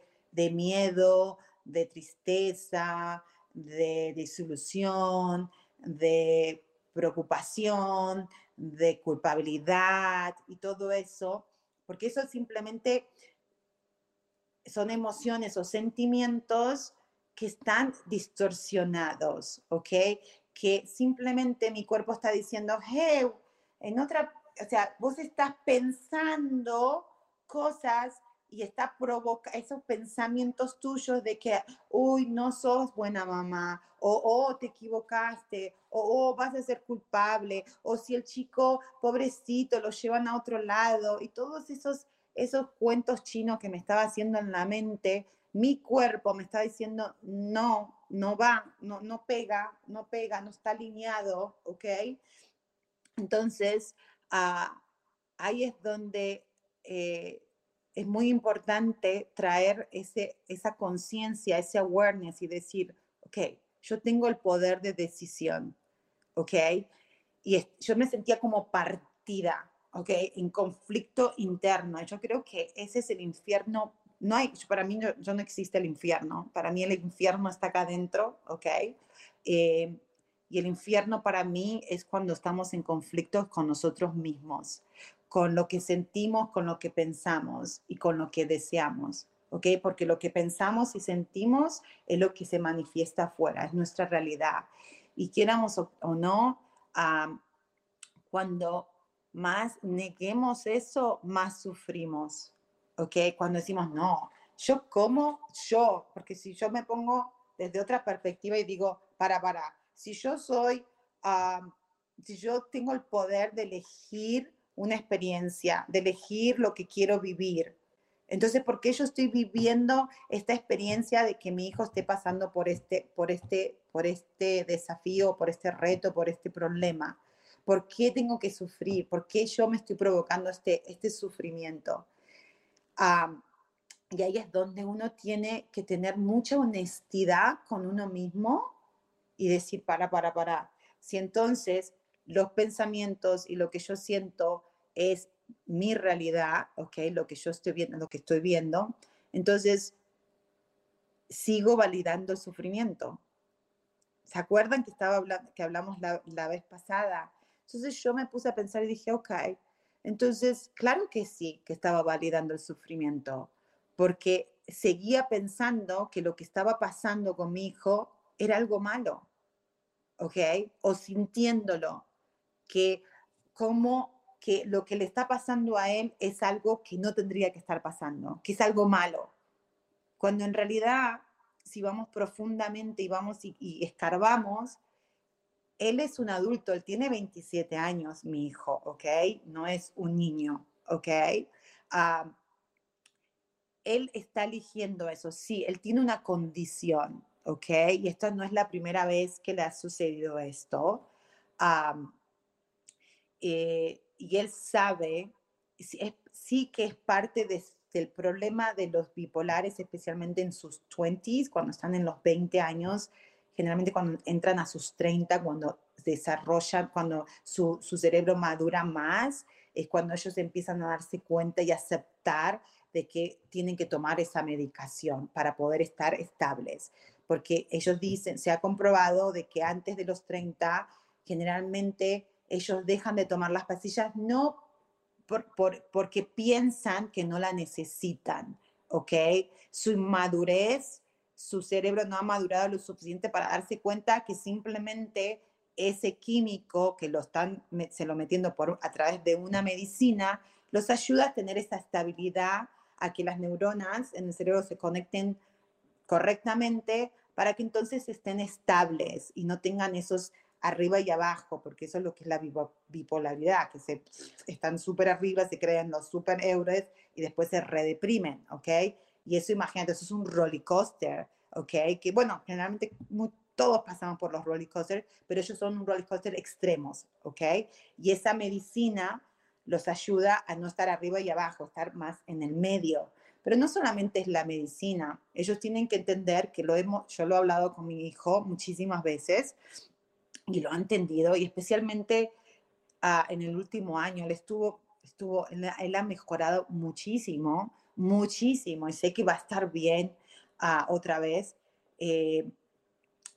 miedo, de tristeza, de disolución, de preocupación, de culpabilidad y todo eso, porque eso simplemente son emociones o sentimientos que están distorsionados, ¿ok? Que simplemente mi cuerpo está diciendo, hey, en otra o sea, vos estás pensando cosas y está provoca esos pensamientos tuyos de que, uy, no sos buena mamá, o oh, te equivocaste, o oh, vas a ser culpable, o si el chico pobrecito lo llevan a otro lado, y todos esos, esos cuentos chinos que me estaba haciendo en la mente, mi cuerpo me está diciendo, no, no va, no, no pega, no pega, no está alineado, ¿ok? Entonces, ahí es donde eh, es muy importante traer ese, esa conciencia, ese awareness y decir, ok, yo tengo el poder de decisión, ok, y yo me sentía como partida, ok, en conflicto interno. Yo creo que ese es el infierno. No hay, para mí yo, no existe el infierno, para mí el infierno está acá adentro, ok. Eh, y el infierno para mí es cuando estamos en conflicto con nosotros mismos, con lo que sentimos, con lo que pensamos y con lo que deseamos. ¿ok? Porque lo que pensamos y sentimos es lo que se manifiesta afuera, es nuestra realidad. Y quieramos o, no, cuando más neguemos eso, más sufrimos, ¿ok? Cuando decimos, no, yo como yo, porque si yo me pongo desde otra perspectiva y digo, para, para, si yo soy, si yo tengo el poder de elegir una experiencia, de elegir lo que quiero vivir, entonces, ¿por qué yo estoy viviendo esta experiencia de que mi hijo esté pasando por este, por este, por este desafío, por este reto, por este problema? ¿Por qué tengo que sufrir? ¿Por qué yo me estoy provocando este, este sufrimiento? Y ahí es donde uno tiene que tener mucha honestidad con uno mismo y decir, para, para, para. Si entonces los pensamientos y lo que yo siento es mi realidad, ¿ok? Lo que yo estoy viendo, lo que estoy viendo, entonces sigo validando el sufrimiento. ¿Se acuerdan que, estaba hablando, que hablamos la, la vez pasada? Entonces yo me puse a pensar y dije, ok, entonces, claro que sí, que estaba validando el sufrimiento, porque seguía pensando que lo que estaba pasando con mi hijo era algo malo. ¿ok? O sintiéndolo, que como que lo que le está pasando a él es algo que no tendría que estar pasando, que es algo malo. Cuando en realidad, si vamos profundamente y vamos y, escarbamos, él es un adulto, él tiene 27 años, mi hijo, ¿ok? No es un niño, ¿ok? Ah, él está eligiendo eso, sí, él tiene una condición, ¿ok? Y esto no es la primera vez que le ha sucedido esto. Eh, y él sabe, sí, que es parte del problema de los bipolares, especialmente en sus 20s, cuando están en los 20 años, generalmente cuando entran a sus 30, cuando desarrollan, cuando su, su cerebro madura más, es cuando ellos empiezan a darse cuenta y aceptar de que tienen que tomar esa medicación para poder estar estables porque ellos dicen, se ha comprobado de que antes de los 30 generalmente ellos dejan de tomar las pastillas no porque piensan que no la necesitan, ¿ok? Su inmadurez, su cerebro no ha madurado lo suficiente para darse cuenta que simplemente ese químico que lo están, se lo metiendo por, a través de una medicina, los ayuda a tener esa estabilidad, a que las neuronas en el cerebro se conecten correctamente para que entonces estén estables y no tengan esos arriba y abajo, porque eso es lo que es la bipolaridad, que se están súper arriba, se crean los super euros y después se redeprimen, ¿ok? Y eso, imagínate, eso es un roller coaster, ¿ok? Que bueno, generalmente todos pasamos por los roller coasters, pero ellos son un roller coaster extremos, ¿ok? Y esa medicina los ayuda a no estar arriba y abajo, estar más en el medio. Pero no solamente es la medicina, ellos tienen que entender que lo hemos, yo lo he hablado con mi hijo muchísimas veces y lo ha entendido, y especialmente ah, en el último año, él estuvo, estuvo, él, ha mejorado muchísimo, muchísimo, y sé que va a estar bien ah, otra vez, eh,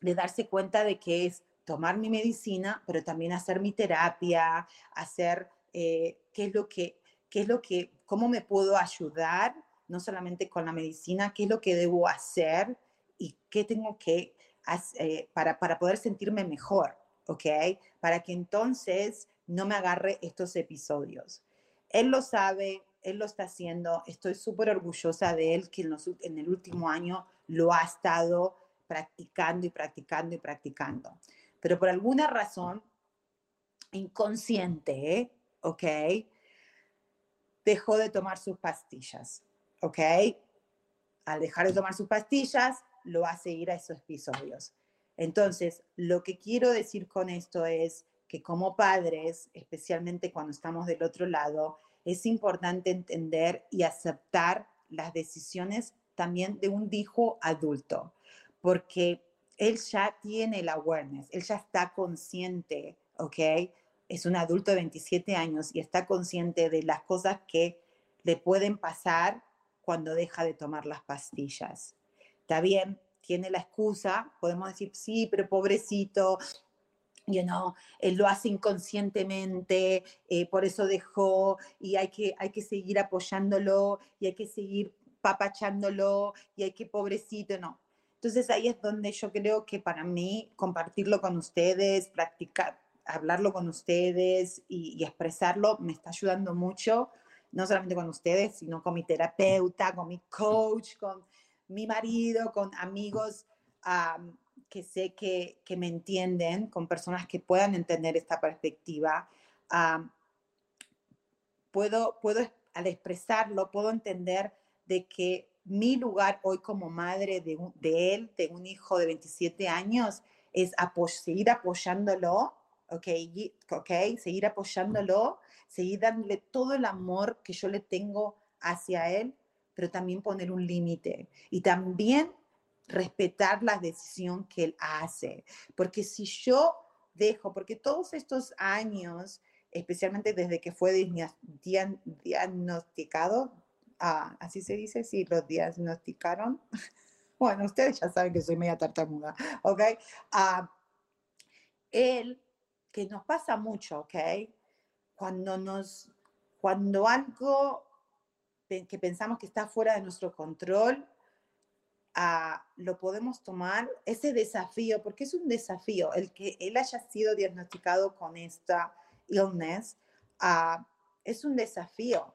de darse cuenta de que es tomar mi medicina, pero también hacer mi terapia, hacer eh, qué es lo que, qué es lo que, cómo me puedo ayudar, no solamente con la medicina, qué es lo que debo hacer y qué tengo que hacer eh, para, para poder sentirme mejor, ¿ok? Para que entonces no me agarre estos episodios. Él lo sabe, él lo está haciendo, estoy súper orgullosa de él que en, en el último año lo ha estado practicando y practicando y practicando. Pero por alguna razón inconsciente, ¿ok? Dejó de tomar sus pastillas, ¿ok? Al dejar de tomar sus pastillas, lo hace ir a esos episodios. Entonces, lo que quiero decir con esto es que como padres, especialmente cuando estamos del otro lado, es importante entender y aceptar las decisiones también de un hijo adulto, porque él ya tiene el awareness, él ya está consciente, ¿ok? es un adulto de 27 años y está consciente de las cosas que le pueden pasar cuando deja de tomar las pastillas. Está bien, tiene la excusa, podemos decir, sí, pero pobrecito, you know, él lo hace inconscientemente, eh, por eso dejó y hay que, hay que seguir apoyándolo y hay que seguir papachándolo y hay que pobrecito, no. Entonces ahí es donde yo creo que para mí compartirlo con ustedes, practicar, hablarlo con ustedes y, expresarlo me está ayudando mucho, no solamente con ustedes, sino con mi terapeuta, con mi coach, con mi marido, con amigos que sé que, que, me entienden, con personas que puedan entender esta perspectiva. puedo, puedo, al expresarlo, puedo entender de que mi lugar hoy como madre de, de él, de un hijo de 27 años, es seguir apoyándolo ¿ok? Seguir apoyándolo, seguir dándole todo el amor que yo le tengo hacia él, pero también poner un límite y también respetar la decisión que él hace. Porque si yo dejo, porque todos estos años, especialmente desde que fue diagnosticado, ah, así se dice, si lo diagnosticaron. bueno, ustedes ya saben que soy media tartamuda, ¿ok? Ah, él que nos pasa mucho, ¿ok? Cuando nos, cuando algo que pensamos que está fuera de nuestro control, ah, lo podemos tomar, ese desafío, porque es un desafío, el que él haya sido diagnosticado con esta illness, uh, es un desafío,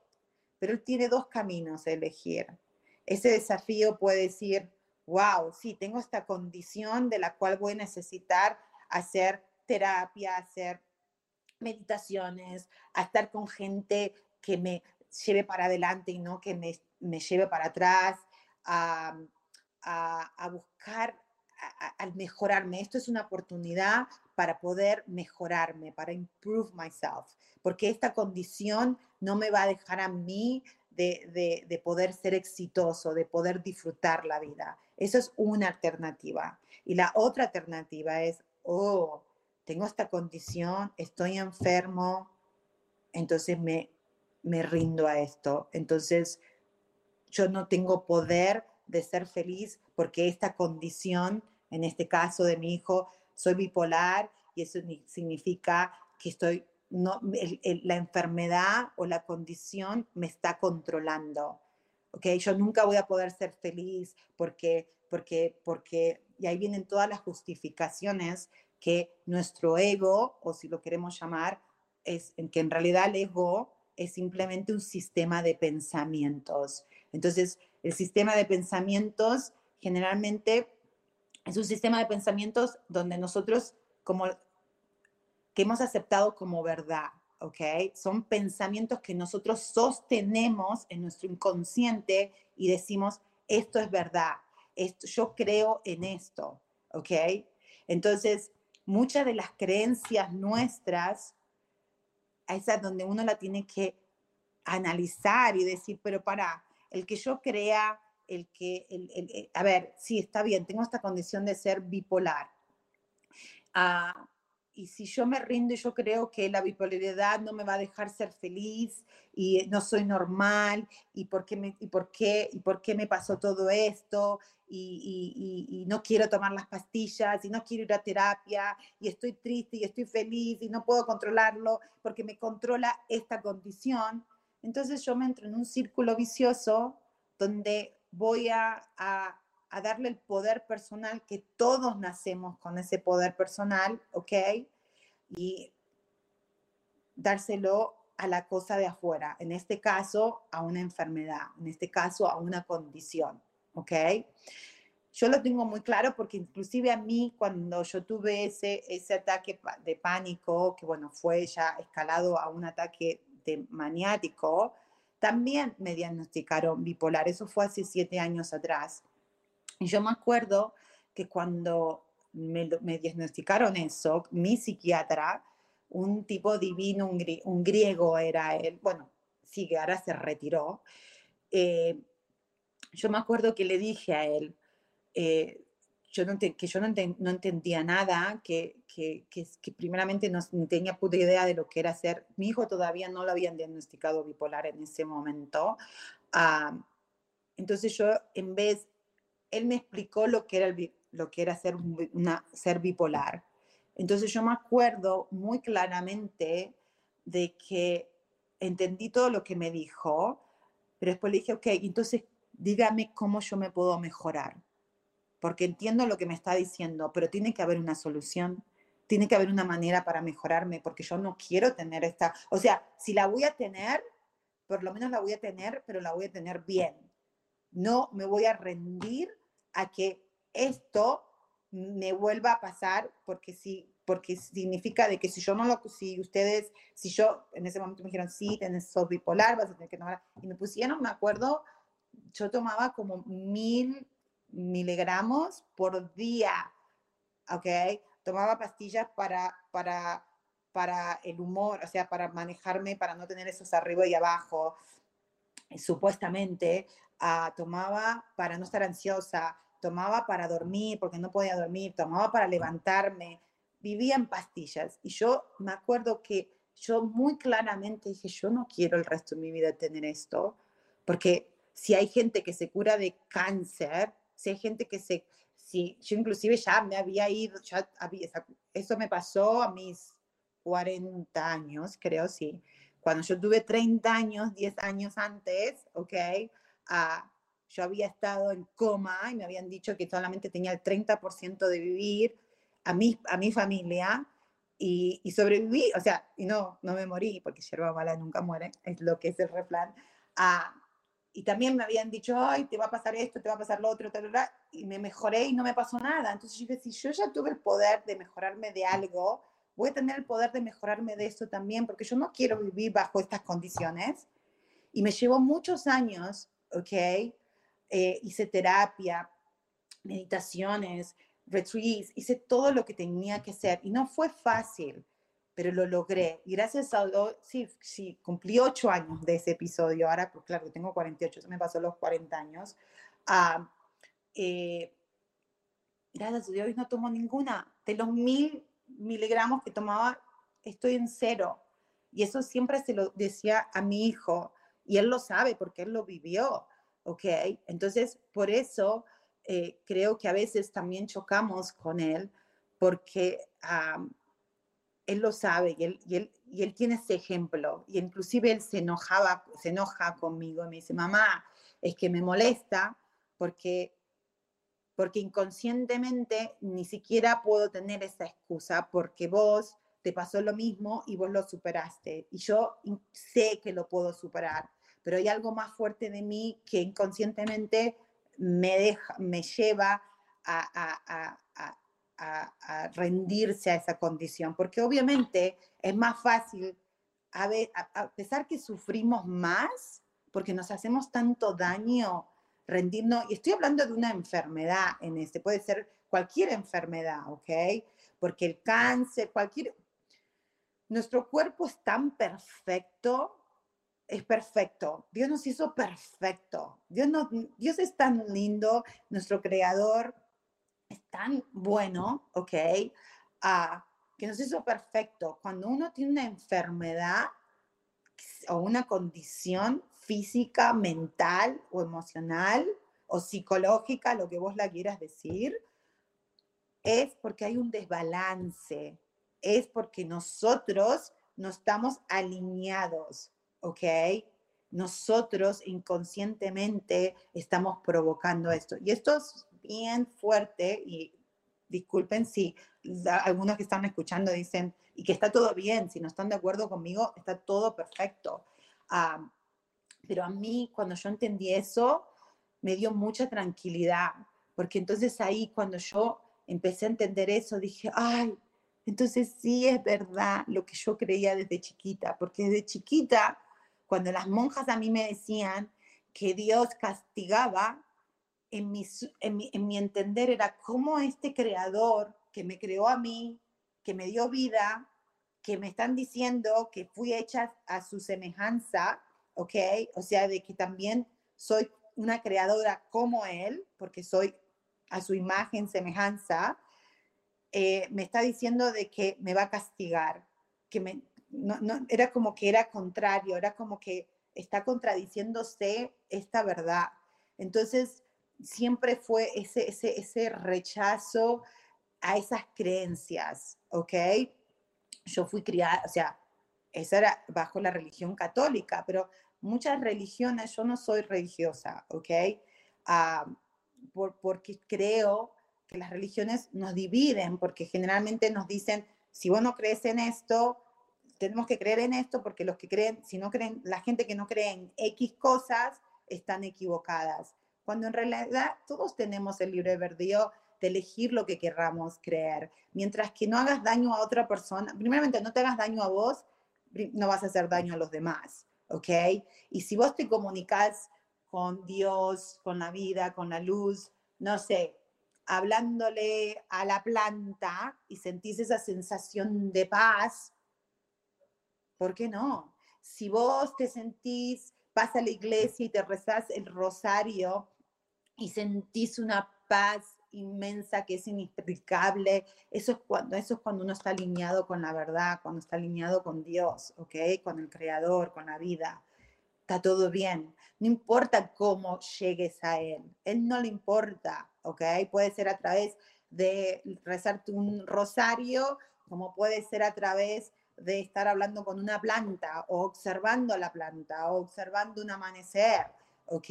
pero él tiene dos caminos a elegir. Ese desafío puede decir, wow, sí, tengo esta condición de la cual voy a necesitar hacer terapia, hacer meditaciones, a estar con gente que me lleve para adelante y no que me, lleve para atrás, a, buscar, al mejorarme. Esto es una oportunidad para poder mejorarme, para improve myself, porque esta condición no me va a dejar a mí de, de, poder ser exitoso, de poder disfrutar la vida. Eso es una alternativa. Y la otra alternativa es, oh, tengo esta condición, estoy enfermo, entonces me, me rindo a esto. Entonces yo no tengo poder de ser feliz porque esta condición, en este caso de mi hijo, soy bipolar y eso significa que estoy, no, la enfermedad o la condición me está controlando. ¿ok? Yo nunca voy a poder ser feliz porque, porque, porque, y ahí vienen todas las justificaciones que nuestro ego, o si lo queremos llamar, es en que en realidad el ego es simplemente un sistema de pensamientos. Entonces, el sistema de pensamientos generalmente es un sistema de pensamientos donde nosotros como que hemos aceptado como verdad, ¿ok? Son pensamientos que nosotros sostenemos en nuestro inconsciente y decimos, esto es verdad, esto, yo creo en esto, ¿ok? Entonces, muchas de las creencias nuestras, esa es donde uno la tiene que analizar y decir, pero para, el que yo crea, el que, el, eh, a ver, sí, está bien, tengo esta condición de ser bipolar. Ah, y si yo me rindo y yo creo que la bipolaridad no me va a dejar ser feliz y no soy normal y por qué me, y por qué, y por qué me pasó todo esto y, y, no quiero tomar las pastillas y no quiero ir a terapia y estoy triste y estoy feliz y no puedo controlarlo porque me controla esta condición, entonces yo me entro en un círculo vicioso donde voy a, a a darle el poder personal que todos nacemos con ese poder personal, ¿ok? Y dárselo a la cosa de afuera, en este caso a una enfermedad, en este caso a una condición, ¿ok? Yo lo tengo muy claro porque inclusive a mí cuando yo tuve ese, ese ataque de pánico, que bueno, fue ya escalado a un ataque de maniático, también me diagnosticaron bipolar, eso fue hace siete años atrás. Y yo me acuerdo que cuando me, diagnosticaron eso, mi psiquiatra, un tipo divino, un, griego era él, bueno, sí, ahora se retiró, eh, yo me acuerdo que le dije a él eh, yo no que yo no, entendía nada, que, que, que, primeramente no, tenía puta idea de lo que era ser. Mi hijo todavía no lo habían diagnosticado bipolar en ese momento. Ah, entonces yo, en vez, él me explicó lo que era, lo que era ser, una, ser bipolar. Entonces yo me acuerdo muy claramente de que entendí todo lo que me dijo, pero después le dije, ok, entonces dígame cómo yo me puedo mejorar, porque entiendo lo que me está diciendo, pero tiene que haber una solución, tiene que haber una manera para mejorarme, porque yo no quiero tener esta, o sea, si la voy a tener, por lo menos la voy a tener, pero la voy a tener bien. No me voy a rendir a que esto me vuelva a pasar porque sí, porque significa de que si yo no lo, si ustedes, si yo en ese momento me dijeron, sí, tienes sos bipolar, vas a tener que tomar, y me pusieron, me acuerdo, yo tomaba como mil miligramos por día, ¿ok? Tomaba pastillas para, para, para el humor, o sea, para manejarme, para no tener esos arriba y abajo, supuestamente, uh, tomaba para no estar ansiosa, tomaba para dormir porque no podía dormir, tomaba para levantarme, vivía en pastillas. Y yo me acuerdo que yo muy claramente dije, yo no quiero el resto de mi vida tener esto, porque si hay gente que se cura de cáncer, si hay gente que se, si yo inclusive ya me había ido, ya había, eso me pasó a mis 40 años, creo, sí. Cuando yo tuve 30 años, 10 años antes, ¿ok? a yo había estado en coma y me habían dicho que solamente tenía el 30% de vivir a mi, a mi familia y, y, sobreviví, o sea, y no, no me morí, porque hierba mala nunca muere, es lo que es el refrán. Ah, y también me habían dicho, ay, te va a pasar esto, te va a pasar lo otro, tal, tal, y me mejoré y no me pasó nada. Entonces yo dije, si yo ya tuve el poder de mejorarme de algo, voy a tener el poder de mejorarme de esto también, porque yo no quiero vivir bajo estas condiciones. Y me llevó muchos años, ¿ok? Eh, hice terapia, meditaciones, retreats, hice todo lo que tenía que hacer y no fue fácil, pero lo logré. Y gracias a Dios, sí, sí, cumplí ocho años de ese episodio, ahora, pues claro, tengo 48, se me pasó los 40 años. Ah, eh, gracias a Dios no tomo ninguna. De los mil miligramos que tomaba, estoy en cero. Y eso siempre se lo decía a mi hijo, y él lo sabe porque él lo vivió. ¿ok? Entonces, por eso eh, creo que a veces también chocamos con él, porque él lo sabe y él, y él, y él tiene ese ejemplo. Y inclusive él se enojaba, se enoja conmigo y me dice, mamá, es que me molesta porque, porque inconscientemente ni siquiera puedo tener esa excusa porque vos te pasó lo mismo y vos lo superaste. Y yo sé que lo puedo superar, pero hay algo más fuerte de mí que inconscientemente me, deja, me lleva a, a, rendirse a esa condición, porque obviamente es más fácil, a, a pesar que sufrimos más, porque nos hacemos tanto daño, rendirnos, y estoy hablando de una enfermedad en este, puede ser cualquier enfermedad, ¿ok? Porque el cáncer, cualquier... Nuestro cuerpo es tan perfecto, es perfecto. Dios nos hizo perfecto. Dios, no, Dios es tan lindo, nuestro creador tan bueno, ¿ok? Uh, que nos hizo perfecto. Cuando uno tiene una enfermedad o una condición física, mental o emocional o psicológica, lo que vos la quieras decir, es porque hay un desbalance, es porque nosotros no estamos alineados, ¿ok? Nosotros inconscientemente estamos provocando esto. Y esto es bien fuerte y disculpen si algunos que están escuchando dicen, y que está todo bien, si no están de acuerdo conmigo, está todo perfecto. pero a mí, cuando yo entendí eso, me dio mucha tranquilidad, porque entonces ahí, cuando yo empecé a entender eso, dije, ay, entonces sí es verdad lo que yo creía desde chiquita, porque desde chiquita, cuando las monjas a mí me decían que Dios castigaba, en mi, en mi, en mi entender era cómo este creador que me creó a mí, que me dio vida, que me están diciendo que fui hecha a su semejanza, ¿ok? O sea, de que también soy una creadora como él, porque soy a su imagen, semejanza, eh, me está diciendo de que me va a castigar, que me, no, no, era como que era contrario, era como que está contradiciéndose esta verdad. Entonces, siempre fue ese, ese, ese rechazo a esas creencias, ¿ok? Yo fui criada, o sea, esa era bajo la religión católica, pero muchas religiones, yo no soy religiosa, ¿ok? Ah, por, porque creo que las religiones nos dividen, porque generalmente nos dicen, si vos no crees en esto, tenemos que creer en esto, porque los que creen, si no creen, la gente que no cree en X cosas, están equivocadas cuando en realidad todos tenemos el libre albedrío de elegir lo que querramos creer. Mientras que no hagas daño a otra persona, primeramente no te hagas daño a vos, no vas a hacer daño a los demás, ¿ok? Y si vos te comunicas con Dios, con la vida, con la luz, no sé, hablándole a la planta y sentís esa sensación de paz, ¿por qué no? Si vos te sentís, vas a la iglesia y te rezás el rosario y sentís una paz inmensa que es inexplicable. Eso es, cuando, eso es cuando uno está alineado con la verdad, cuando está alineado con Dios, ¿ok? Con el Creador, con la vida. Está todo bien. No importa cómo llegues a Él. Él no le importa, ¿ok? Puede ser a través de rezarte un rosario, como puede ser a través de estar hablando con una planta o observando la planta o observando un amanecer, ¿ok?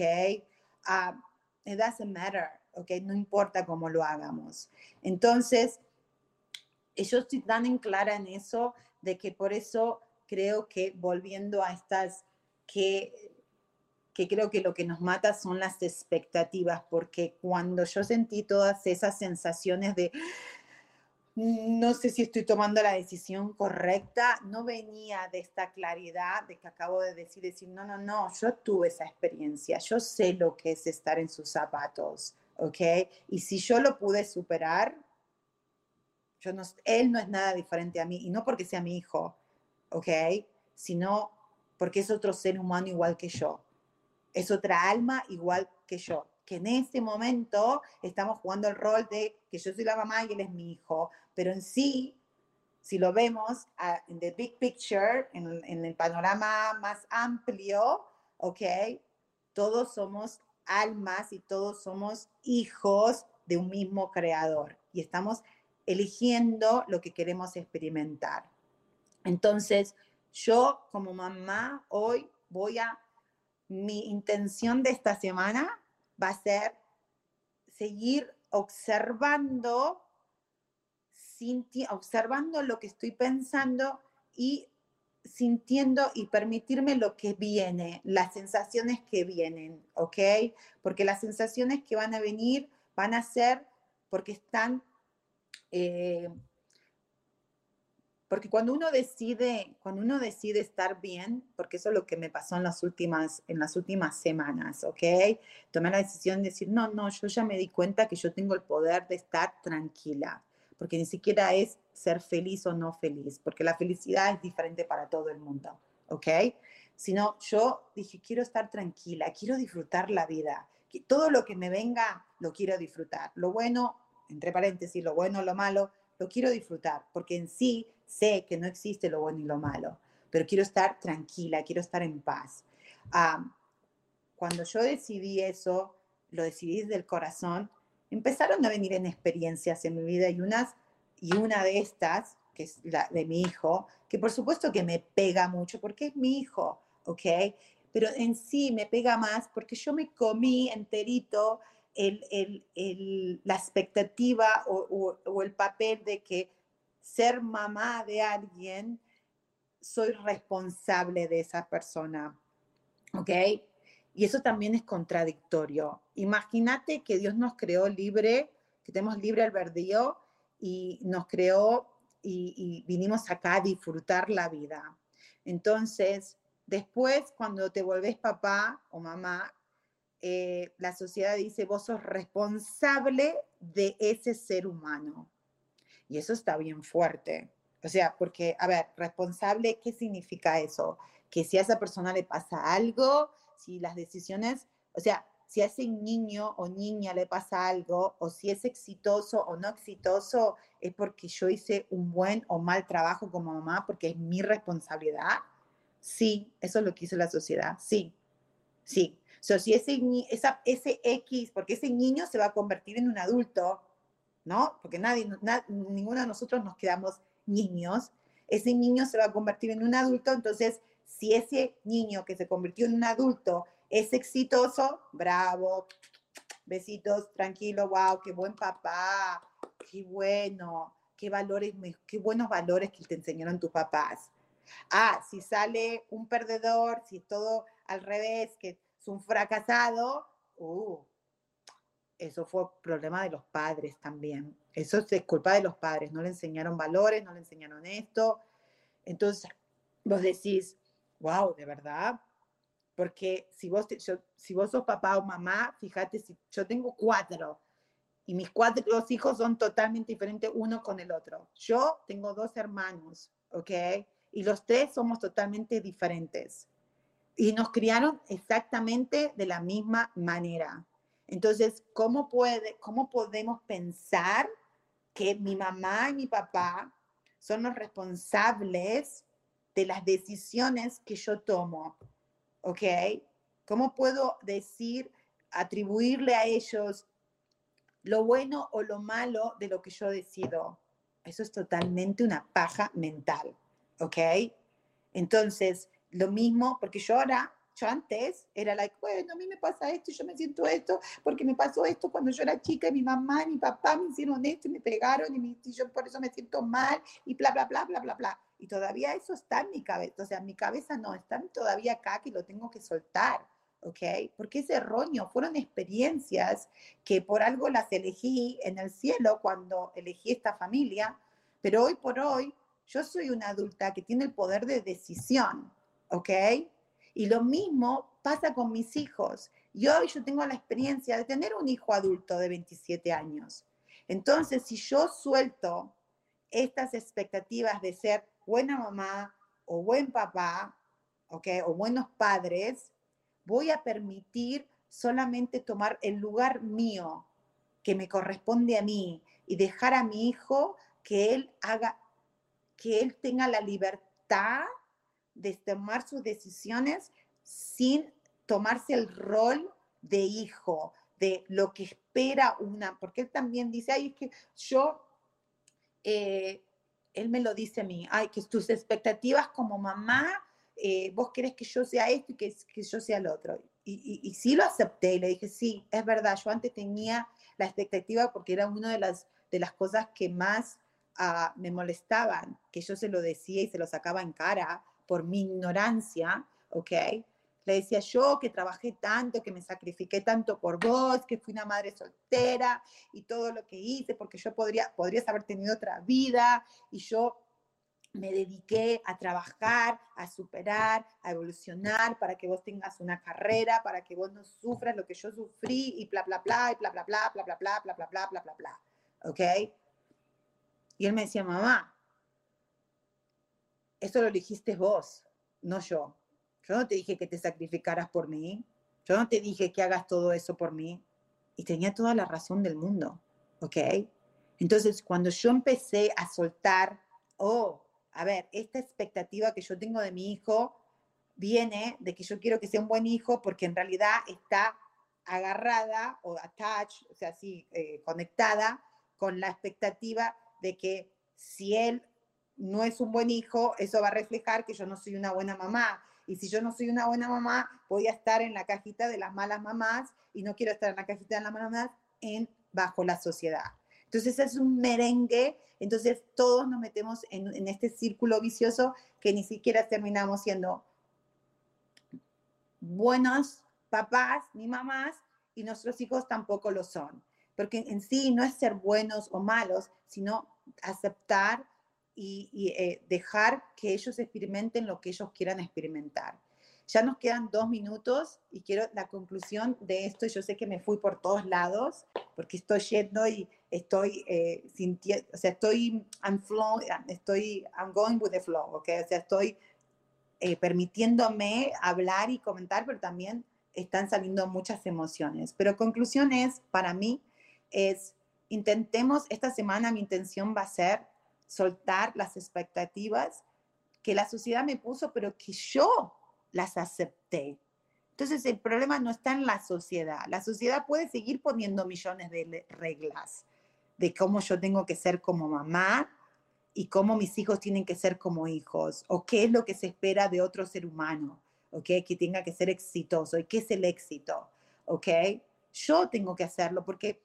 Uh, it doesn't matter. No importa cómo lo hagamos. Entonces, yo estoy tan en clara en eso de que por eso creo que volviendo a estas que que creo que lo que nos mata son las expectativas, porque cuando yo sentí todas esas sensaciones de no sé si estoy tomando la decisión correcta, no venía de esta claridad de que acabo de decir, decir, no, no, no, yo tuve esa experiencia, yo sé lo que es estar en sus zapatos, ¿ok? Y si yo lo pude superar, yo no, él no es nada diferente a mí, y no porque sea mi hijo, ¿ok? Sino porque es otro ser humano igual que yo, es otra alma igual que yo que en ese momento estamos jugando el rol de que yo soy la mamá y él es mi hijo, pero en sí, si lo vemos en the big picture, en, en, el panorama más amplio, ¿ok? Todos somos almas y todos somos hijos de un mismo creador y estamos eligiendo lo que queremos experimentar, Entonces, yo como mamá hoy voy a, mi intención de esta semana va a ser seguir observando, observando lo que estoy pensando y sintiendo y permitirme lo que viene, las sensaciones que vienen, ¿ok? Porque las sensaciones que van a venir van a ser porque están eh, porque cuando uno decide, cuando uno decide estar bien, porque eso es lo que me pasó en las últimas, en las últimas semanas, ¿ok? Tomé la decisión de decir, no, no, yo ya me di cuenta que yo tengo el poder de estar tranquila, porque ni siquiera es ser feliz o no feliz, porque la felicidad es diferente para todo el mundo, ¿ok? Sino yo dije, quiero estar tranquila, quiero disfrutar la vida, que todo lo que me venga lo quiero disfrutar, lo bueno, entre paréntesis, lo bueno, lo malo, lo quiero disfrutar, porque en sí sé que no existe lo bueno y lo malo, pero quiero estar tranquila, quiero estar en paz. cuando yo decidí eso, lo decidí desde el corazón, empezaron a venir en experiencias en mi vida y, unas, y una de estas, que es la de mi hijo, que por supuesto que me pega mucho porque es mi hijo, ¿ok? Pero en sí me pega más porque yo me comí enterito el, el, la expectativa o, o el papel de que ser mamá de alguien, soy responsable de esa persona. ¿Ok? Y eso también es contradictorio. Imagínate que Dios nos creó libre, que tenemos libre albedrío y nos creó y, vinimos acá a disfrutar la vida. Entonces, después, cuando te volvés papá o mamá, eh, la sociedad dice, vos sos responsable de ese ser humano. Y eso está bien fuerte. O sea, porque, a ver, responsable, ¿qué significa eso? Que si a esa persona le pasa algo, si las decisiones, o sea, si a ese niño o niña le pasa algo, o si es exitoso o no exitoso, es porque yo hice un buen o mal trabajo como mamá, porque es mi responsabilidad. Sí, eso es lo que hizo la sociedad. Sí, sí. O sea, si ese, esa, ese X, porque ese niño se va a convertir en un adulto, ¿no? Porque nadie, ninguno de nosotros nos quedamos niños. Ese niño se va a convertir en un adulto, entonces si ese niño que se convirtió en un adulto es exitoso, bravo, besitos, tranquilo, wow, qué buen papá, qué bueno, qué valores, qué buenos valores que te enseñaron tus papás. Ah, si sale un perdedor, si todo al revés, que es un fracasado, uh, eso fue problema de los padres también. Eso es culpa de los padres. No le enseñaron valores, no le enseñaron esto. Entonces, vos decís, wow, de verdad. Porque si vos, si vos sos papá o mamá, fíjate, si yo tengo cuatro y mis cuatro hijos son totalmente diferentes uno con el otro. Yo tengo dos hermanos, ¿ok? Y los tres somos totalmente diferentes. Y nos criaron exactamente de la misma manera. Entonces, ¿cómo, puede, ¿cómo podemos pensar que mi mamá y mi papá son los responsables de las decisiones que yo tomo? ¿Ok? ¿Cómo puedo decir, atribuirle a ellos lo bueno o lo malo de lo que yo decido? Eso es totalmente una paja mental. ¿Ok? Entonces, lo mismo, porque yo ahora yo antes era like, bueno, a mí me pasa esto yo me siento esto porque me pasó esto cuando yo era chica y mi mamá y mi papá me hicieron esto y me pegaron y yo por eso me siento mal y bla, bla, bla, bla, bla, bla. Y todavía eso está en mi cabeza, o sea, mi cabeza no, está todavía acá que lo tengo que soltar. ¿ok? Porque es erróneo, fueron experiencias que por algo las elegí en el cielo cuando elegí esta familia, pero hoy por hoy yo soy una adulta que tiene el poder de decisión, ¿ok? Y lo mismo pasa con mis hijos. Y hoy yo tengo la experiencia de tener un hijo adulto de 27 años. Entonces, si yo suelto estas expectativas de ser buena mamá o buen papá, ¿okay? o buenos padres, voy a permitir solamente tomar el lugar mío que me corresponde a mí y dejar a mi hijo que él haga, que él tenga la libertad de tomar sus decisiones sin tomarse el rol de hijo, de lo que espera una, porque él también dice, ay, es que yo, eh, él me lo dice a mí, ay, que tus expectativas como mamá, eh, vos querés que yo sea esto y que, que yo sea lo otro. Y, y, sí lo acepté y le dije, sí, es verdad, yo antes tenía la expectativa porque era una de las, de las cosas que más ah, me molestaban, que yo se lo decía y se lo sacaba en cara por mi ignorancia, ¿ok? Le decía yo que trabajé tanto, que me sacrifiqué tanto por vos, que fui una madre soltera y todo lo que hice, porque yo podría, podrías haber tenido otra vida y yo me dediqué a trabajar, a superar, a evolucionar para que vos tengas una carrera, para que vos no sufras lo que yo sufrí y bla, bla, bla, y bla, bla, bla, bla, bla, bla, bla, bla, bla, bla, bla, bla. ¿Ok? Y él me decía, mamá, eso lo dijiste vos, no yo. Yo no te dije que te sacrificaras por mí. Yo no te dije que hagas todo eso por mí. Y tenía toda la razón del mundo. ¿Ok? Entonces, cuando yo empecé a soltar, oh, a ver, esta expectativa que yo tengo de mi hijo viene de que yo quiero que sea un buen hijo porque en realidad está agarrada o attached, o sea, así, eh, conectada con la expectativa de que si él no es un buen hijo, eso va a reflejar que yo no soy una buena mamá. Y si yo no soy una buena mamá, voy a estar en la cajita de las malas mamás y no quiero estar en la cajita de las malas mamás en, bajo la sociedad. Entonces es un merengue, entonces todos nos metemos en, en este círculo vicioso que ni siquiera terminamos siendo buenos papás ni mamás y nuestros hijos tampoco lo son. Porque en sí no es ser buenos o malos, sino aceptar y, eh, dejar que ellos experimenten lo que ellos quieran experimentar. Ya nos quedan dos minutos y quiero la conclusión de esto. Yo sé que me fui por todos lados porque estoy yendo y estoy eh, sintiendo, o sea, estoy, I'm flow, estoy, I'm going with the flow, ¿ok? O sea, estoy eh, permitiéndome hablar y comentar, pero también están saliendo muchas emociones. Pero conclusión es, para mí, es, intentemos, esta semana mi intención va a ser soltar las expectativas que la sociedad me puso, pero que yo las acepté. Entonces el problema no está en la sociedad. La sociedad puede seguir poniendo millones de reglas de cómo yo tengo que ser como mamá y cómo mis hijos tienen que ser como hijos, o qué es lo que se espera de otro ser humano, ¿ok? Que tenga que ser exitoso, y qué es el éxito, ¿ok? Yo tengo que hacerlo porque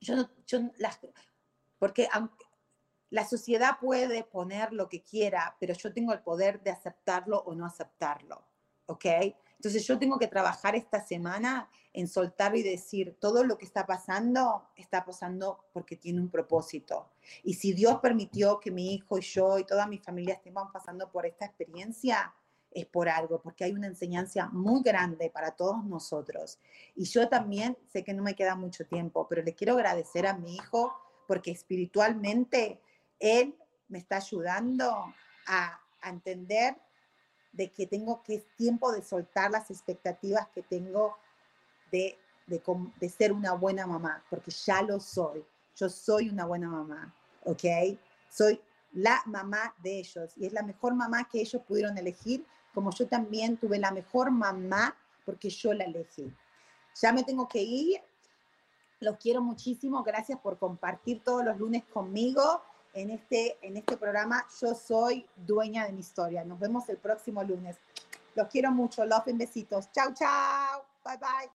yo, yo las, porque la sociedad puede poner lo que quiera, pero yo tengo el poder de aceptarlo o no aceptarlo, ¿ok? Entonces yo tengo que trabajar esta semana en soltar y decir, todo lo que está pasando está pasando porque tiene un propósito. Y si Dios permitió que mi hijo y yo y toda mi familia estemos pasando por esta experiencia, es por algo, porque hay una enseñanza muy grande para todos nosotros. Y yo también sé que no me queda mucho tiempo, pero le quiero agradecer a mi hijo porque espiritualmente él me está ayudando a, entender de que tengo que es tiempo de soltar las expectativas que tengo de, de, ser una buena mamá, porque ya lo soy. Yo soy una buena mamá, ¿ok? Soy la mamá de ellos y es la mejor mamá que ellos pudieron elegir, como yo también tuve la mejor mamá porque yo la elegí. Ya me tengo que ir. Los quiero muchísimo. Gracias por compartir todos los lunes conmigo en este, en este programa Yo Soy Dueña de mi Historia. Nos vemos el próximo lunes. Los quiero mucho. Love en besitos. Chao, chao. Bye, bye.